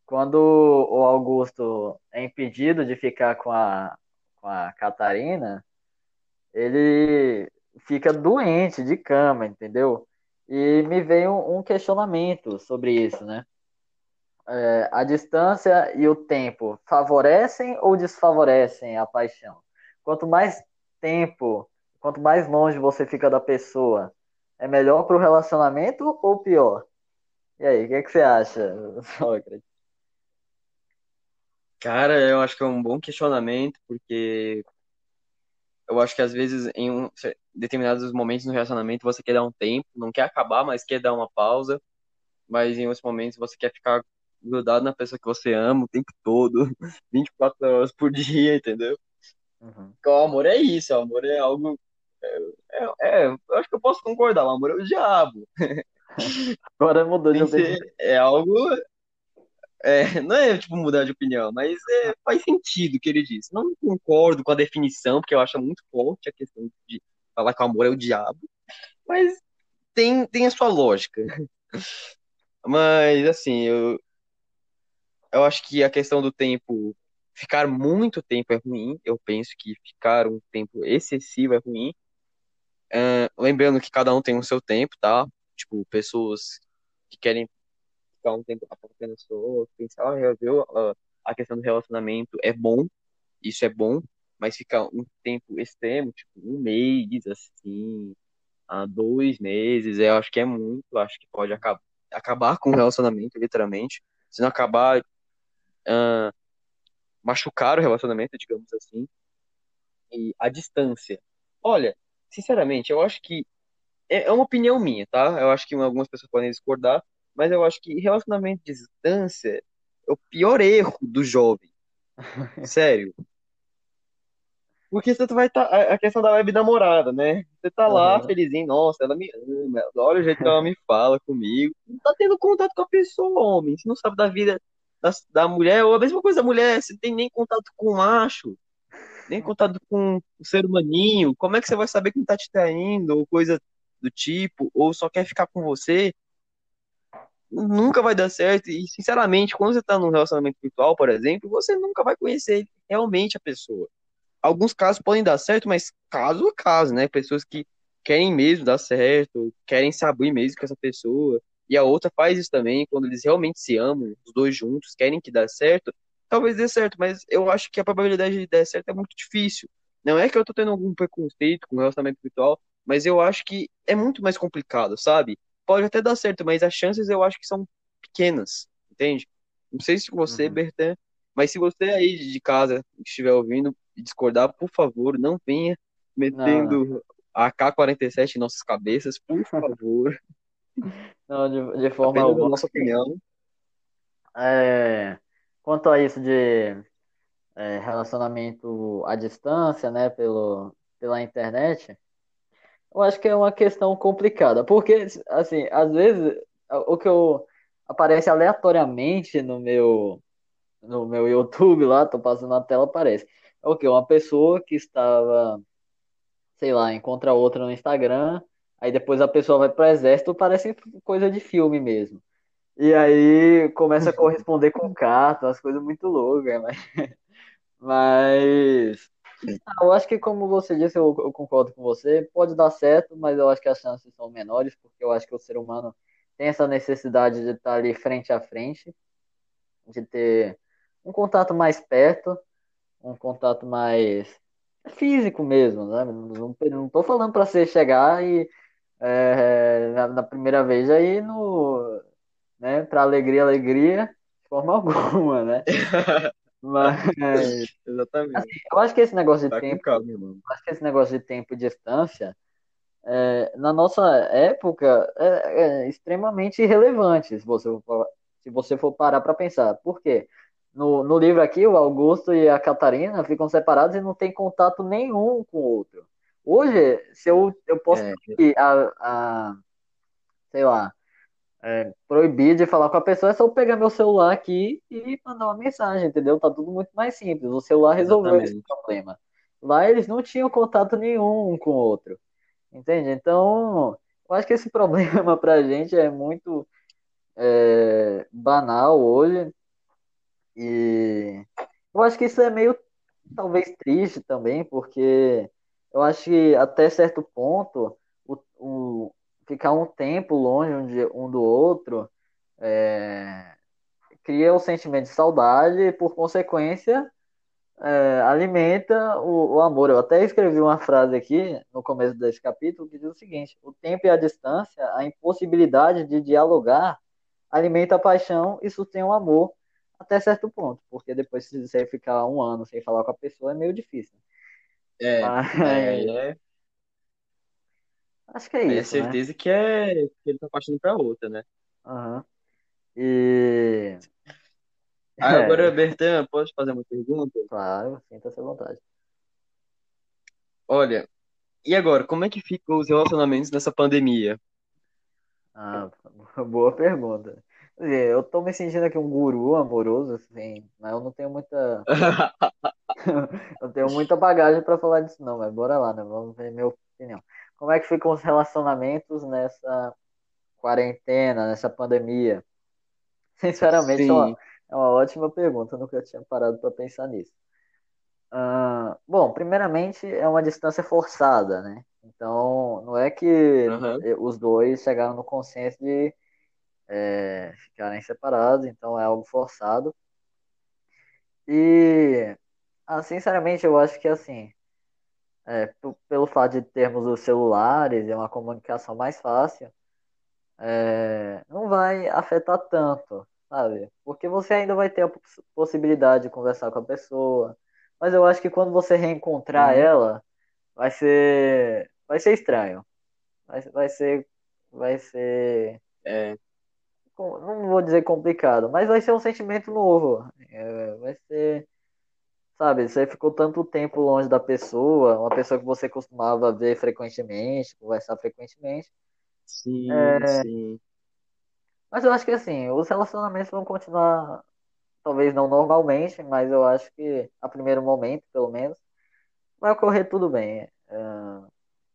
quando o Augusto é impedido de ficar com a, com a Catarina, ele fica doente de cama, entendeu? E me veio um questionamento sobre isso, né? É, a distância e o tempo favorecem ou desfavorecem a paixão? Quanto mais tempo, quanto mais longe você fica da pessoa, é melhor para o relacionamento ou pior? E aí, o que, é que você acha, Sócrates? Cara, eu acho que é um bom questionamento, porque eu acho que às vezes em um, determinados momentos no relacionamento você quer dar um tempo, não quer acabar, mas quer dar uma pausa, mas em outros momentos você quer ficar grudado na pessoa que você ama o tempo todo, 24 horas por dia, entendeu? Uhum. Porque o amor é isso, o amor é algo. É, é, é, eu acho que eu posso concordar, o amor é o diabo. Agora mudou de opinião. é algo. É, não é tipo mudar de opinião, mas é, faz sentido o que ele disse. Não concordo com a definição, porque eu acho muito forte a questão de falar que o amor é o diabo, mas tem, tem a sua lógica. Mas, assim, eu, eu acho que a questão do tempo, ficar muito tempo é ruim. Eu penso que ficar um tempo excessivo é ruim. Ah, lembrando que cada um tem o seu tempo, tá? Tipo, pessoas que querem ficar um tempo apenas só, pensar, ah, eu viu, ah, a questão do relacionamento é bom, isso é bom, mas ficar um tempo extremo, tipo, um mês, assim, ah, dois meses, eu acho que é muito, acho que pode acabar, acabar com o relacionamento, literalmente. Se não acabar, ah, machucar o relacionamento, digamos assim. E a distância. Olha, sinceramente, eu acho que é é uma opinião minha, tá? Eu acho que algumas pessoas podem discordar, mas eu acho que relacionamento de distância é o pior erro do jovem. Sério. Porque você vai estar. a a questão da web namorada, né? Você tá lá, Uhum. felizinho, nossa, ela me ama, olha o jeito que ela me fala comigo. Não tá tendo contato com a pessoa, homem. Você não sabe da vida da, da mulher, ou a mesma coisa da mulher, você tem nem contato com o macho, nem contato com o ser humaninho. Como é que você vai saber quem tá te traindo, ou coisa do tipo, ou só quer ficar com você? Nunca vai dar certo. E, sinceramente, quando você tá num relacionamento virtual, por exemplo, você nunca vai conhecer realmente a pessoa alguns casos podem dar certo, mas caso a caso, né? Pessoas que querem mesmo dar certo, querem se abrir mesmo com essa pessoa, e a outra faz isso também, quando eles realmente se amam, os dois juntos, querem que dê certo, talvez dê certo, mas eu acho que a probabilidade de dar certo é muito difícil. Não é que eu tô tendo algum preconceito com o relacionamento virtual, mas eu acho que é muito mais complicado, sabe? Pode até dar certo, mas as chances eu acho que são pequenas, entende? Não sei se você, Uhum. Bertan, mas se você aí de casa estiver ouvindo, e discordar, por favor, não venha Não, não. metendo a AK-47 em nossas cabeças, por favor. Não, de, de forma Apenas a alguma. nossa opinião. É, quanto a isso de é, relacionamento à distância, né, pelo, pela internet, eu acho que é uma questão complicada, porque, assim, às vezes o que eu aparece aleatoriamente no meu no meu YouTube lá, tô passando na tela, aparece. é o quê? Uma pessoa que estava, sei lá, encontra outra no Instagram, aí depois a pessoa vai pro exército, parece coisa de filme mesmo. E aí começa a corresponder com carta, umas coisas muito loucas, mas, mas ah, eu acho que como você disse, eu, eu concordo com você, pode dar certo, mas eu acho que as chances são menores, porque eu acho que o ser humano tem essa necessidade de estar ali frente a frente, de ter um contato mais perto, um contato mais físico mesmo, né? Não, não tô falando para você chegar e é, na, na, primeira vez aí no, né, para alegria, alegria, de forma alguma, né? Mas Exatamente. assim, eu acho que esse negócio de Tá tempo, calma, acho que esse negócio de tempo e distância é, na nossa época é, é extremamente irrelevante, se você for, se você for parar para pensar. Por quê? No, no livro aqui, o Augusto e a Catarina ficam separados e não tem contato nenhum com o outro. Hoje, se eu, eu posso É, a, a, sei lá, é, proibir de falar com a pessoa, é só eu pegar meu celular aqui e mandar uma mensagem, entendeu? Tá tudo muito mais simples. O celular resolveu esse exatamente. problema. Lá eles não tinham contato nenhum um com o outro, entende? Então, eu acho que esse problema pra gente é muito é, banal hoje e eu acho que isso é meio talvez triste também, porque eu acho que até certo ponto o, o ficar um tempo longe um, de, um do outro é, cria o sentimento de saudade e, por consequência, é, alimenta o, o, amor. Eu até escrevi uma frase aqui no começo desse capítulo que diz o seguinte: o tempo e a distância, a impossibilidade de dialogar, alimenta a paixão e sustém o amor até certo ponto, porque depois se você ficar um ano sem falar com a pessoa é meio difícil. É, Mas é, aí é, acho que é aí é isso, né? certeza que é que ele tá partindo pra outra, né? Aham. E Aí agora, é, Bertan, posso fazer uma pergunta? claro, sinta-se à vontade. Olha, e agora, como é que ficam os relacionamentos nessa pandemia? Ah, boa pergunta. Quer dizer, Eu tô me sentindo aqui um guru amoroso, assim, mas eu não tenho muita, eu tenho muita bagagem para falar disso não, mas bora lá, né? Vamos ver minha opinião. Como é que ficam os relacionamentos nessa quarentena, nessa pandemia? Sinceramente, é uma, é uma ótima pergunta, eu nunca tinha parado para pensar nisso. Ah, bom, primeiramente é uma distância forçada, né? Então, não é que Aham. os dois chegaram no consenso de é, ficarem separados, então é algo forçado. E, ah, sinceramente, eu acho que assim, é, pelo fato de termos os celulares e uma comunicação mais fácil, é, não vai afetar tanto, sabe? Porque você ainda vai ter a poss- possibilidade de conversar com a pessoa, mas eu acho que quando você reencontrar Uhum. ela, vai ser, vai ser estranho, vai, vai ser, vai ser, É, não vou dizer complicado, mas vai ser um sentimento novo, É, vai ser Sabe, você ficou tanto tempo longe da pessoa, uma pessoa que você costumava ver frequentemente, conversar frequentemente. sim, sim. Mas eu acho que assim, os relacionamentos vão continuar, talvez não normalmente, mas eu acho que a primeiro momento, pelo menos, vai ocorrer tudo bem. É,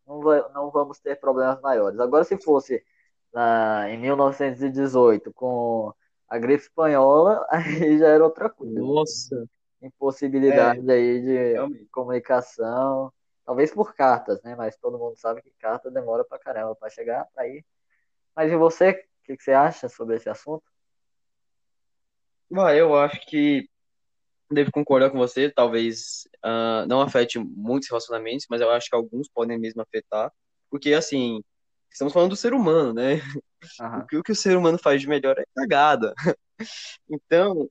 não, vai- não vamos ter problemas maiores. Agora, se fosse na, em 1918 com a gripe espanhola, aí já era outra coisa. Nossa, é, impossibilidade aí de realmente. comunicação, talvez por cartas, né? Mas todo mundo sabe que carta demora pra caramba pra chegar pra ir. Mas e você, o que que você acha sobre esse assunto? Vai, eu acho que devo concordar com você, talvez ah, não afete muitos relacionamentos, mas eu acho que alguns podem mesmo afetar, porque assim, estamos falando do ser humano, né? Que, o que o ser humano faz de melhor é cagada. Então,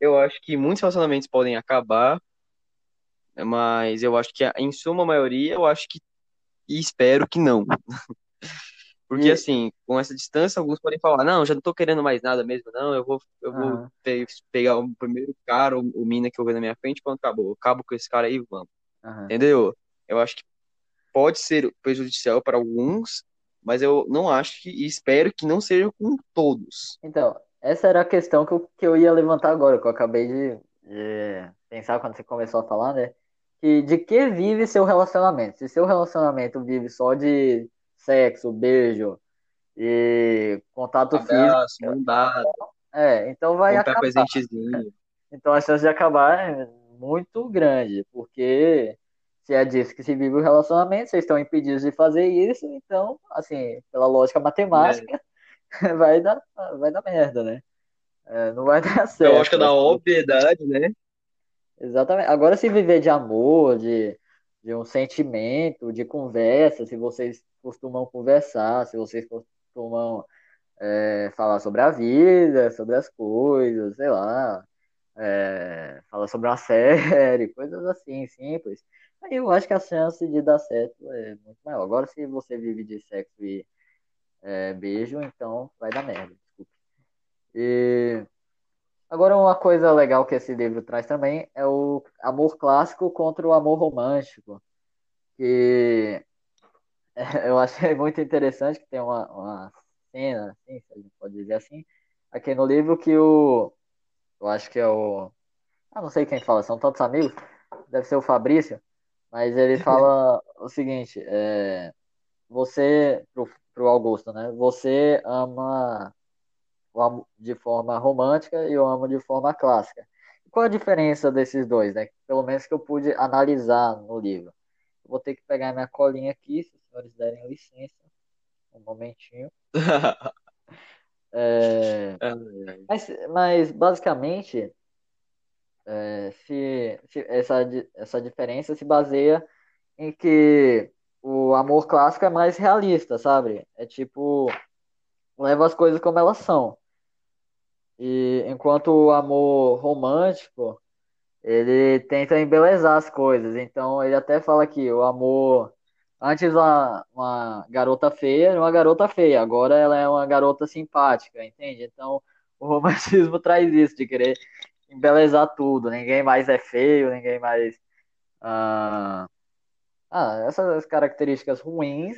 eu acho que muitos relacionamentos podem acabar, mas eu acho que em suma maioria, eu acho que e espero que não. Porque E, assim, com essa distância, alguns podem falar, não, já não tô querendo mais nada mesmo, não, eu vou, eu vou pe- pegar o primeiro cara, o, o mina que eu ver na minha frente, quando acabou, eu acabo com esse cara aí, vamos. aham. Entendeu? Eu acho que pode ser prejudicial para alguns, mas eu não acho que, e espero que não seja com todos. Então, essa era a questão que eu, que eu ia levantar agora, que eu acabei de, de, pensar quando você começou a falar, né? Que de que vive seu relacionamento? Se seu relacionamento vive só de sexo, beijo e contato físico, Abraço, mão dada, é, então vai comprar acabar. presentezinho. Então a chance de acabar é muito grande, porque se é disso que se vive o relacionamento, vocês estão impedidos de fazer isso, então, assim, pela lógica matemática, vai dar, vai dar merda, né? É, não vai dar certo. Eu acho que é da obviedade, né? Exatamente. Agora, se viver de amor, de, de um sentimento, de conversa, se vocês costumam conversar, se vocês costumam é, falar sobre a vida, sobre as coisas, sei lá, é, falar sobre uma série, coisas assim, simples. Aí eu acho que a chance de dar certo é muito maior. Agora, se você vive de sexo e é, beijo, então vai dar merda, desculpe. E agora uma coisa legal que esse livro traz também é o amor clássico contra o amor romântico, que eu achei muito interessante que tem uma, uma cena, assim, se a gente pode dizer assim, aqui no livro que o eu acho que é o ah, não sei quem fala, são tantos amigos, deve ser o Fabrício, mas ele fala o seguinte, é, você pro, Augusto, né? Você ama de forma romântica e eu amo de forma clássica. Qual a diferença desses dois, né? Pelo menos que eu pude analisar no livro. Eu vou ter que pegar minha colinha aqui, se os senhores derem licença. Um momentinho. É, mas, mas basicamente, é, se, se essa, essa diferença se baseia em que o amor clássico é mais realista, sabe? É tipo, leva as coisas como elas são. E enquanto o amor romântico, ele tenta embelezar as coisas. Então ele até fala que o amor. Antes uma, uma garota feia era uma garota feia, agora ela é uma garota simpática, entende? Então o romantismo traz isso, de querer embelezar tudo. Ninguém mais é feio, ninguém mais. Ah, ah, essas características ruins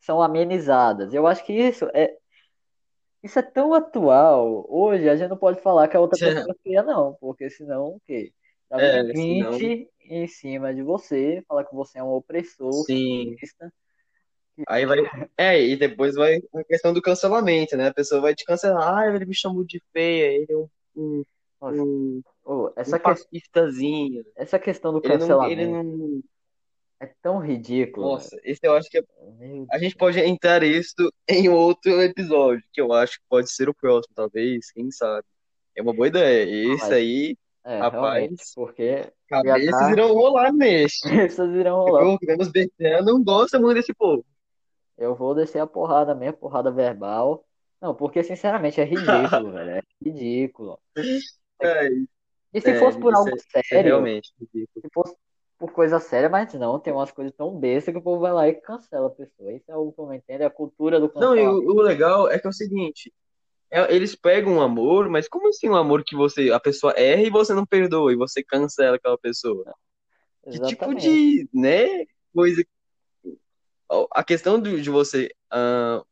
são amenizadas. Eu acho que isso é, isso é tão atual. Hoje a gente não pode falar que a outra pessoa é feia, não, porque senão o quê? Dá É, 20 senão. em cima de você, falar que você é um opressor, Sim. Aí vai. É, e depois vai a questão do cancelamento, né? A pessoa vai te cancelar. Ah, ele me chamou de feia, ele é um, um, um, um essa, que, fascistazinho. essa questão do Ele não, ele cancelamento não. É tão ridícula, velho. Nossa, esse eu acho que é- a gente pode entrar isso em outro episódio, que eu acho que pode ser o próximo, talvez, quem sabe. É uma boa ideia. Esse mas aí, é, rapaz, porque cabeças dar. irão rolar neste. Essas irão Porque rolar. o Betano não gosta muito desse povo. Eu vou descer a porrada mesmo, porrada verbal. Não, porque sinceramente é ridículo, velho. É ridículo. É, E se é, fosse por algo é, é sério, realmente ridículo. se fosse por coisa séria, mas não, tem umas coisas tão bestas que o povo vai lá e cancela a pessoa. Isso é o que eu não entendo, é a cultura do Não, e cancelamento. o, o legal é que é o seguinte, é- eles pegam um amor, mas como assim um amor que você, a pessoa erra e você não perdoa, e você cancela aquela pessoa? Que tipo de, né, coisa... A questão de, de você ah,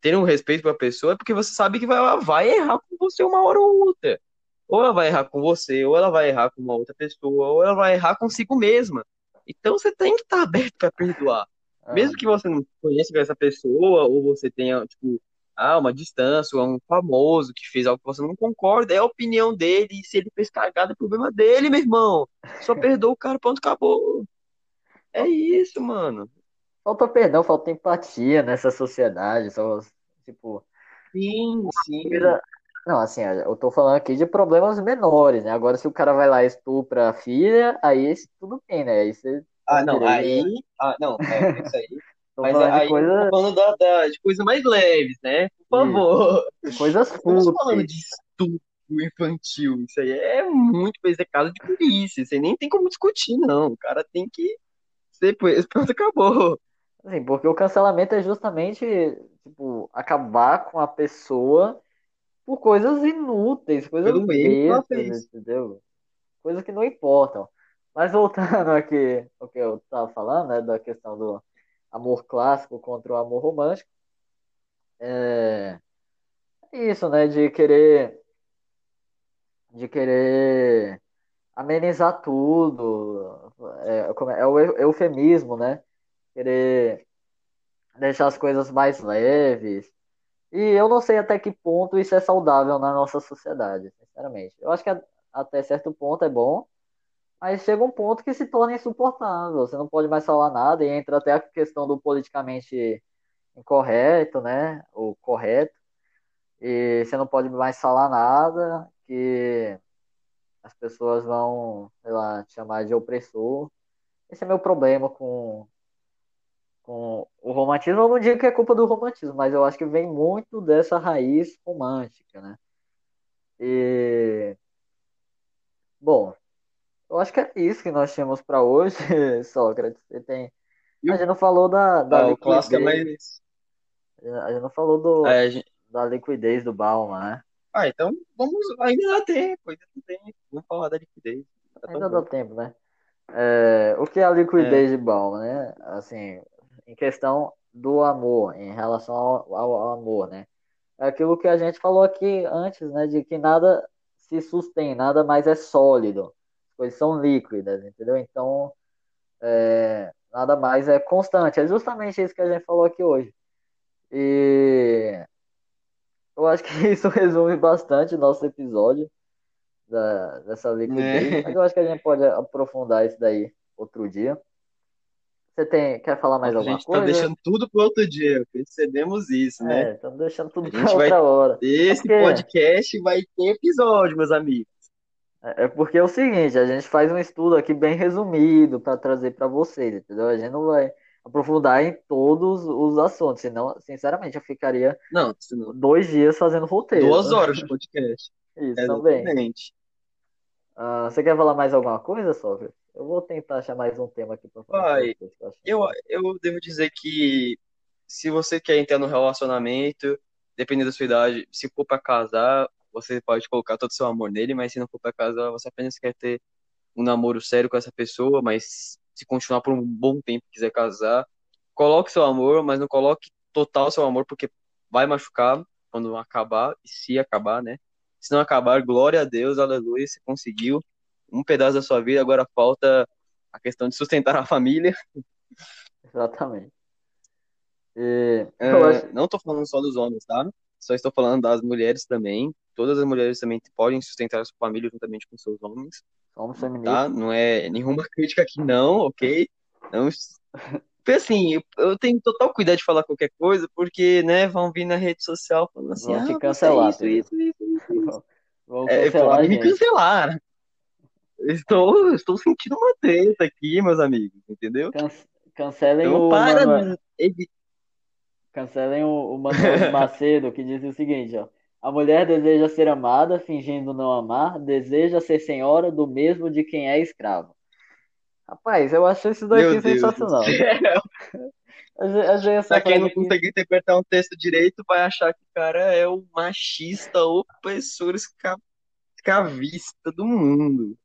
ter um respeito pela pessoa é porque você sabe que vai- ela vai errar com você uma hora ou outra. Ou ela vai errar com você, ou ela vai errar com uma outra pessoa, ou ela vai errar consigo mesma. Então você tem que estar aberto para perdoar. Mesmo Ah, que você não conheça essa pessoa, ou você tenha, tipo, ah, uma distância, ou um famoso que fez algo que você não concorda, é a opinião dele, e se ele fez cagada, é problema dele, meu irmão. Só perdoa o cara, pronto, acabou. É isso, mano. falta perdão, falta empatia nessa sociedade. Só, tipo, Sim, sim. coisa- Não, assim, eu tô falando aqui de problemas menores, né? Agora, se o cara vai lá e estupra a filha, aí isso tudo bem, né? Aí você Ah, não, aí. Ah, não, é isso aí. Mas de aí coisa, falando da, da- de coisas mais leves, né? Por de favor. coisas Não estamos falando fúteis. de estupro infantil. Isso aí é muito coisa é caso de polícia. Isso aí nem tem como discutir, não. O cara tem que ser preso, pronto, acabou. Assim, porque o cancelamento é justamente, tipo, acabar com a pessoa por coisas inúteis, coisas Pelo bestas, entendeu? Coisas que não importam. Mas voltando aqui ao que eu tava falando, né, da questão do amor clássico contra o amor romântico, é isso, né, de querer, de querer amenizar tudo. É, como é, é o eu- eufemismo, né? Querer deixar as coisas mais leves. E eu não sei até que ponto isso é saudável na nossa sociedade, sinceramente. Eu acho que até certo ponto é bom, mas chega um ponto que se torna insuportável. Você não pode mais falar nada e entra até a questão do politicamente incorreto, né? O correto. E você não pode mais falar nada, que as pessoas vão, sei lá, te chamar de opressor. Esse é meu problema com, com o romantismo. Eu não digo que é culpa do romantismo, mas eu acho que vem muito dessa raiz romântica, né? E, bom, eu acho que é isso que nós tínhamos para hoje, Sócrates. Você tem... A o, gente não falou da, da ah, o clássico é liquidez, mais. a gente não falou do, é, gente- da liquidez do Bauman, né? Ah, então vamos. Ainda dá tempo, ainda dá tempo. Vamos falar da liquidez. Tá Ainda dá bom. tempo, né? É, o que é a É, liquidez de Bauman, né? Assim, em questão do amor, em relação ao, ao- ao amor, né? É aquilo que a gente falou aqui antes, né? De que nada se sustém, nada mais é sólido. As coisas são líquidas, entendeu? Então, é, nada mais é constante. É justamente isso que a gente falou aqui hoje. E eu acho que isso resume bastante o nosso episódio da, dessa liquidez, mas né? eu acho que a gente pode aprofundar isso daí outro dia. Você tem, quer falar mais a alguma gente tá coisa? deixando tudo pro outro dia. Percebemos isso, né? É, estamos deixando tudo A para gente vai. outra hora. É Esse porque, podcast vai ter episódio, meus amigos. é porque é o seguinte, a gente faz um estudo aqui bem resumido para trazer para vocês, entendeu? A gente não vai aprofundar em todos os assuntos, senão, sinceramente, eu ficaria Não, senão. dois dias fazendo roteiro. Duas horas de podcast. Isso também. Ah, você quer falar mais alguma coisa, Sócrates? Eu vou tentar achar mais um tema aqui para falar vocês, que eu eu, devo dizer que se você quer entrar no relacionamento, dependendo da sua idade, se for pra casar, você pode colocar todo o seu amor nele, mas se não for pra casar, você apenas quer ter um namoro sério com essa pessoa, mas se continuar por um bom tempo e quiser casar, coloque seu amor, mas não coloque total seu amor, porque vai machucar quando acabar, e se acabar, né? Se não acabar, glória a Deus, aleluia, você conseguiu um pedaço da sua vida, agora falta a questão de sustentar a família. Exatamente. E eu acho. É, não tô falando só dos homens, tá? Só estou falando das mulheres também. Todas as mulheres também podem sustentar a sua família juntamente com seus homens, Somos tá? feministas. Não é nenhuma crítica aqui, não, ok? Não, assim, eu, tenho total cuidado de falar qualquer coisa, porque, né, vão vir na rede social falando assim, Vão te ah, você é cancelar, isso, isso, isso, isso, isso. Vão É, cancelar pode me cancelar. Estou, estou sentindo uma treta aqui, meus amigos, entendeu? Can- Cancelem Então, o para, Manuel, evi- cancelem o, o Manuel de Macedo, que diz o seguinte, ó. A mulher deseja ser amada, fingindo não amar, deseja ser senhora do mesmo de quem é escravo. Rapaz, eu achei isso daqui Meu Deus do sensacional. Achei, Pra quem não aqui. consegue interpretar um texto direito, vai achar que o cara é o machista, opressor, escravista do mundo.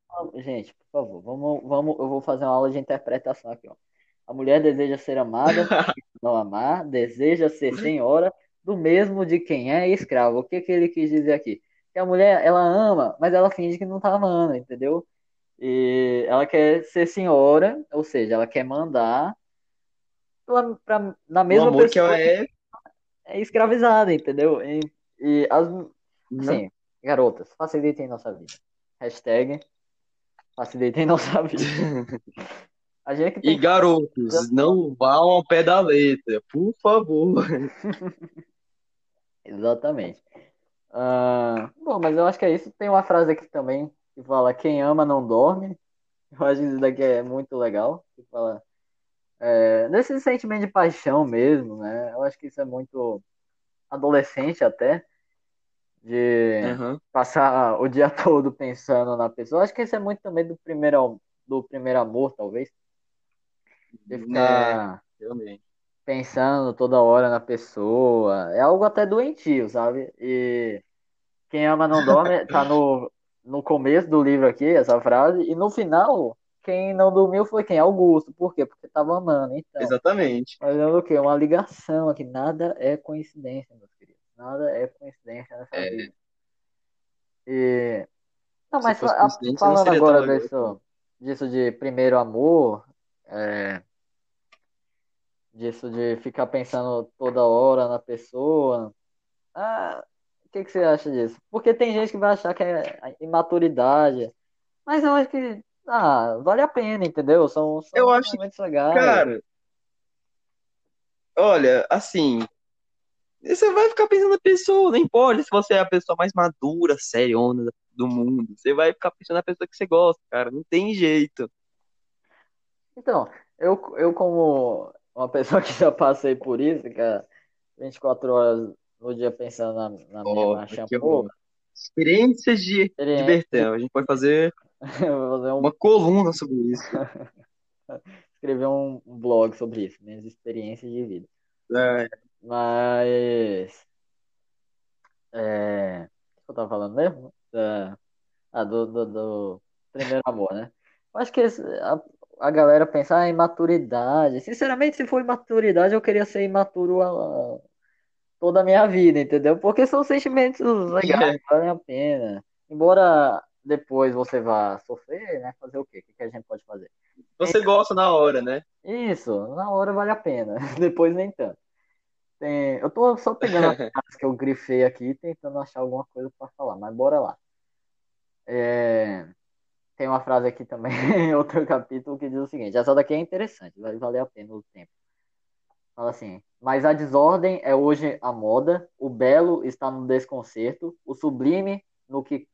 Gente, por favor, vamos, vamos, eu vou fazer uma aula de interpretação aqui, ó. A mulher deseja ser amada, não amar, deseja ser senhora do mesmo de quem é escravo. O que que ele quis dizer aqui? Que a mulher, ela ama, mas ela finge que não tá amando, entendeu? E ela quer ser senhora, ou seja, ela quer mandar pela, pra, na mesma amor que pessoa ela é. é escravizada, entendeu? E, e as, assim, garotas, facilitem nossa vida. Hashtag facilitem nossa vida. A gente que E garotos, não vão ao pé da letra, por favor. Exatamente. Ah, bom, mas eu acho que é isso. Tem uma frase aqui também que fala: Quem ama não dorme. Eu acho que isso daqui é muito legal. Que fala é, desse sentimento de paixão mesmo, né? Eu acho que isso é muito adolescente até, de Aham. passar o dia todo pensando na pessoa. Eu acho que isso é muito também do primeiro, do primeiro amor, talvez. De ficar realmente. pensando toda hora na pessoa. É algo até doentio, sabe? E quem ama não dorme tá no, no começo do livro aqui, essa frase, e no final, quem não dormiu foi quem? Augusto. Por quê? Porque tava amando. Então, Exatamente. fazendo o quê? Uma ligação aqui. Nada é coincidência, meus queridos. Nada é coincidência nessa É, vida. E Não, mas não falando agora legal. disso, disso de primeiro amor, é, disso de ficar pensando toda hora na pessoa, ah, o que que você acha disso? Porque tem gente que vai achar que é imaturidade, mas eu acho que, ah, vale a pena, entendeu? São, Eu são acho que, momentos legais. cara, olha, assim, você vai ficar pensando na pessoa, não importa se você é a pessoa mais madura, seriona do mundo. Você vai ficar pensando na pessoa que você gosta, cara. Não tem jeito. Então, eu, eu como uma pessoa que já passei por isso, cara, 24 horas no dia pensando na, na minha Ó, marcha aqui, amor, Experiências de, de experiência, Bertel. A gente pode fazer fazer um, uma coluna sobre isso. escrever um, blog sobre isso, minhas experiências de vida. É, Mas, é, o que eu tava falando mesmo? Da, ah, do, do, do primeiro amor, né? Eu acho que a, a galera pensa ah, em maturidade. Sinceramente, se for imaturidade, eu queria ser imaturo toda a minha vida, entendeu? Porque são sentimentos legais, valem a pena. Embora depois você vá sofrer, né? Fazer o quê? O que a gente pode fazer? Você gosta na hora, né? Isso, na hora vale a pena, depois nem tanto. Tem- Eu tô só pegando as frases que eu grifei aqui tentando achar alguma coisa pra falar, mas bora lá. É, Tem uma frase aqui também, outro capítulo, que diz o seguinte: essa daqui é interessante, vai valer a pena o tempo. Fala assim: mas a desordem é hoje a moda, o belo está no desconcerto, o sublime no que,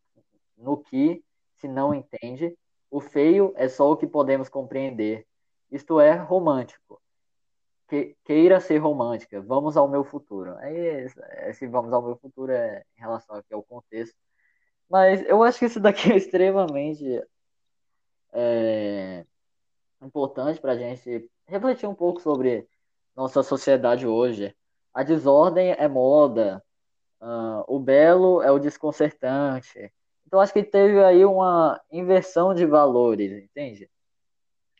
no que se não entende, o feio é só o que podemos compreender. Isto é romântico. Que, queira ser romântica, vamos ao meu futuro. Aí, esse vamos ao meu futuro é em relação ao contexto. Mas eu acho que isso daqui é extremamente é, importante para a gente refletir um pouco sobre nossa sociedade hoje. A desordem é moda, ah, o belo é o desconcertante. Então acho que teve aí uma inversão de valores, entende?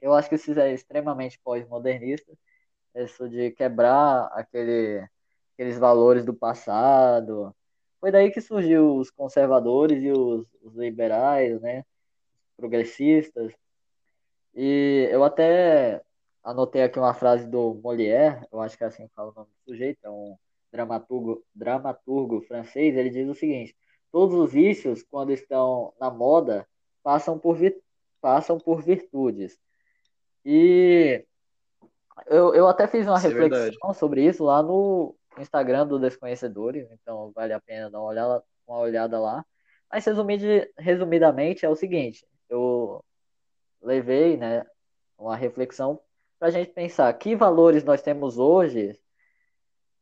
Eu acho que isso é extremamente pós-modernista, isso de quebrar aquele, aqueles valores do passado. Foi daí que surgiu os conservadores e os, os liberais, né? Progressistas. E eu até anotei aqui uma frase do Molière, eu acho que é assim que fala o nome do sujeito, é um dramaturgo, dramaturgo francês, ele diz o seguinte: todos os vícios, quando estão na moda, passam por, vi- passam por virtudes. E eu, eu até fiz uma Isso é reflexão sobre isso lá no Instagram do Desconhecedores, então vale a pena dar uma olhada, uma olhada lá. Mas resumid, resumidamente é o seguinte, eu levei, né, uma reflexão para a gente pensar que valores nós temos hoje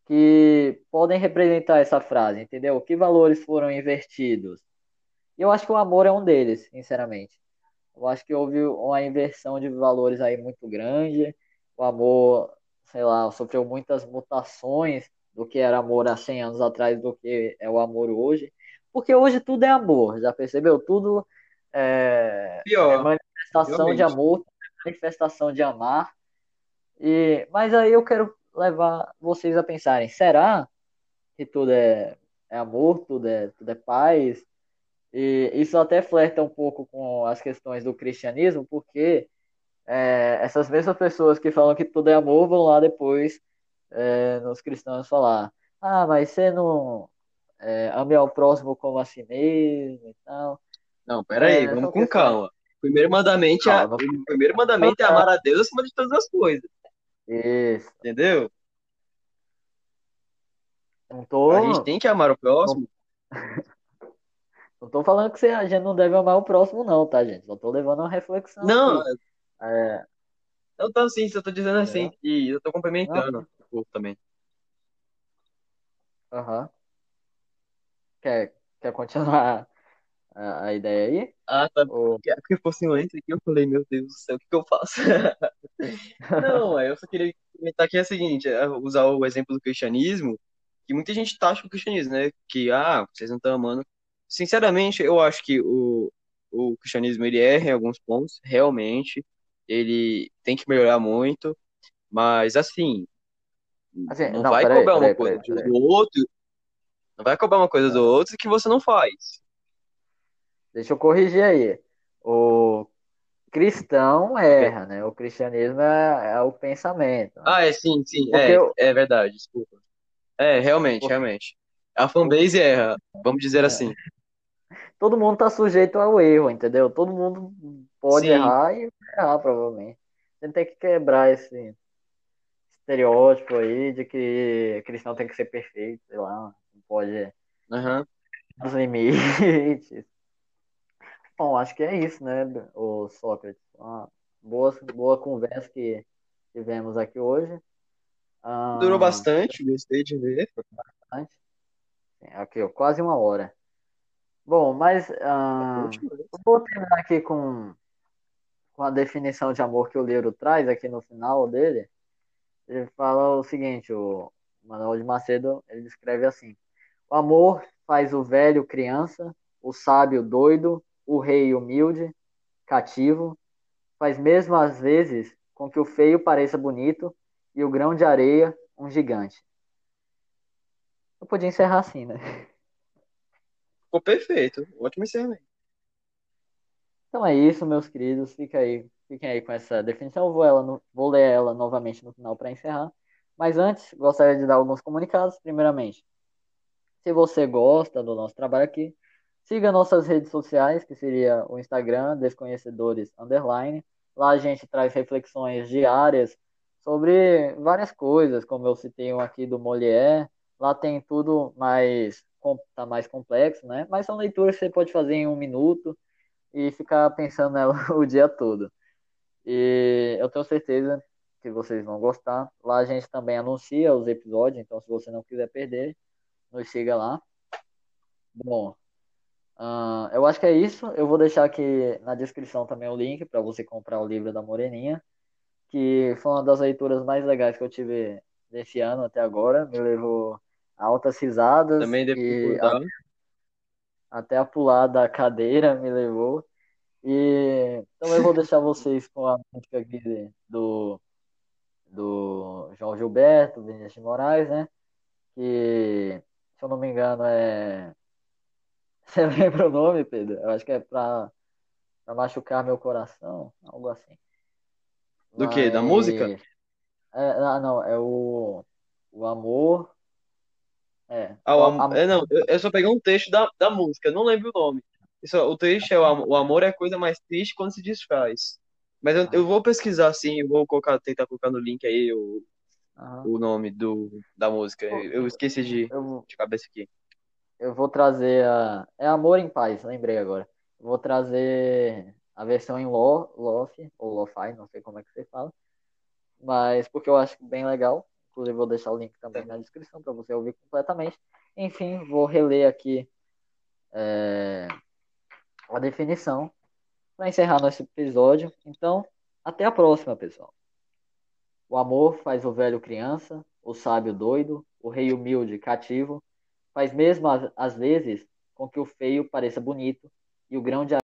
que podem representar essa frase, entendeu? Que valores foram invertidos? E eu acho que o amor é um deles, sinceramente. Eu acho que houve uma inversão de valores aí muito grande. O amor, sei lá, sofreu muitas mutações do que era amor há 100 anos atrás do que é o amor hoje. Porque hoje tudo é amor, já percebeu? Tudo é, é Pior, manifestação de realmente. amor, manifestação de amar. E, mas aí eu quero levar vocês a pensarem, será que tudo é, é amor, tudo é, tudo é paz? E isso até flerta um pouco com as questões do cristianismo, porque é, essas mesmas pessoas que falam que tudo é amor vão lá depois é, nos cristãos falar: ah, mas você não é, ame ao próximo como a si mesmo e tal. Não, pera aí, É, vamos com calma. O primeiro mandamento é, Calma, o primeiro mandamento é amar a Deus acima de todas as coisas, isso. entendeu? Não A gente tô, tem que amar o próximo. não tô falando que você, a gente não deve amar o próximo, não, tá, gente? Só tô levando uma reflexão Não, aqui. É, eu tô assim, eu tô dizendo assim, entendeu? que eu tô Não, complementando o povo também. aham. Quer, quer continuar a, a ideia aí? Ah, tá. Ou... Porque fosse um antes aqui, eu falei, meu Deus do céu, o que que eu faço? Não, eu só queria comentar que é o seguinte, é usar o exemplo do cristianismo, que muita gente taxa o cristianismo, né? Que, ah, vocês não estão amando. Sinceramente, eu acho que o, o cristianismo, ele erra em alguns pontos, realmente, ele tem que melhorar muito, mas, assim, Assim, não não, vai peraí, cobrar uma coisa peraí, do outro, não vai cobrar uma coisa do outro que você não faz. deixa eu corrigir aí. O cristão erra, né? O cristianismo é, é o pensamento. né? Ah, é sim, sim, Porque é, eu- é verdade, desculpa. É, realmente, realmente. A fanbase erra, vamos dizer É. assim. todo mundo tá sujeito ao erro, entendeu? Todo mundo pode Sim. errar e errar, provavelmente. A gente tem que quebrar esse estereótipo aí de que cristão tem que ser perfeito, sei lá, não pode Aham. os limites. Bom, acho que é isso, né, o Sócrates. Uma boa, boa conversa que tivemos aqui hoje. Ah, Durou bastante, gostei de ver. bastante. Aqui, ó, quase uma hora. Bom, mas ah, vou terminar aqui com, com a definição de amor que o livro traz aqui no final dele. Ele fala o seguinte, o Manuel de Macedo, ele descreve assim: O amor faz o velho criança, o sábio doido, o rei humilde, cativo, faz mesmo às vezes com que o feio pareça bonito e o grão de areia um gigante. Eu podia encerrar assim, né? Ficou perfeito. Ótimo encerramento. Então é isso, meus queridos. Fica aí, fiquem aí com essa definição. Eu vou, ela no- vou ler ela novamente no final para encerrar. Mas antes, gostaria de dar alguns comunicados. Primeiramente, se você gosta do nosso trabalho aqui, siga nossas redes sociais, que seria o Instagram, Desconhecedores Underline. Lá a gente traz reflexões diárias sobre várias coisas, como eu citei um aqui do Molière. Lá tem tudo mais, tá mais complexo, né? Mas são leituras que você pode fazer em um minuto e ficar pensando nela o dia todo. E eu tenho certeza que vocês vão gostar. Lá a gente também anuncia os episódios, então se você não quiser perder, nos siga lá. Bom, ah, eu acho que é isso. Eu vou deixar aqui na descrição também o link para você comprar o livro da Moreninha, que foi uma das leituras mais legais que eu tive desse ano até agora. Me levou a altas risadas Também e concordar. até a pular da cadeira me levou. E então eu vou deixar vocês com a música aqui do, do João Gilberto, Vinícius de Moraes, né? Que, se eu não me engano, é. Você lembra o nome, Pedro? Eu acho que é pra, pra machucar meu coração, algo assim. Do quê? Da Mas- música? É, ah, não, é o, o amor. É, Ah, o am- am- é, não, eu, eu só peguei um texto da, da música, eu não lembro o nome. Isso, o trecho é o, o amor é a coisa mais triste quando se desfaz. Mas eu, eu vou pesquisar sim, eu vou colocar, tentar colocar no link aí o, o nome do, da música. Eu esqueci de, Eu, de cabeça aqui. Eu vou trazer a. É Amor em Paz, lembrei agora. Vou trazer a versão em lo, Lofi, ou Lo-Fi, não sei como é que você fala. Mas porque eu acho bem legal. Inclusive, vou deixar o link também na descrição para você ouvir completamente. Enfim, vou reler aqui é, a definição para encerrar nosso episódio. Então, até a próxima, pessoal. O amor faz o velho criança, o sábio doido, o rei humilde cativo, faz mesmo às, vezes com que o feio pareça bonito e o grão de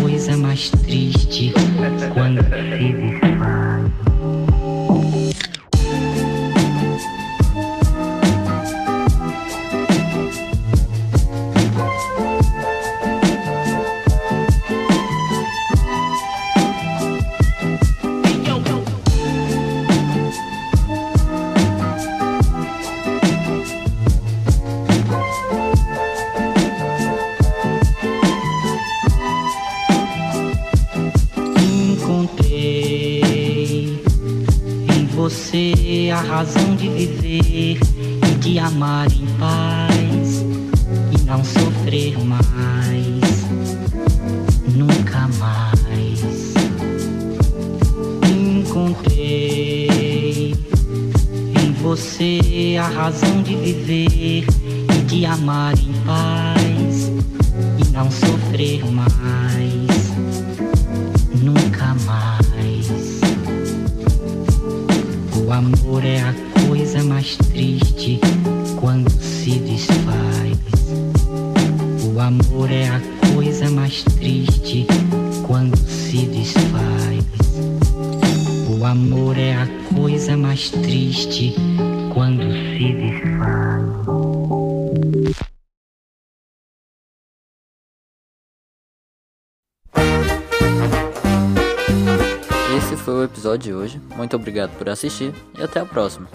coisa mais triste quando se desfaz. Por assistir e até a próxima.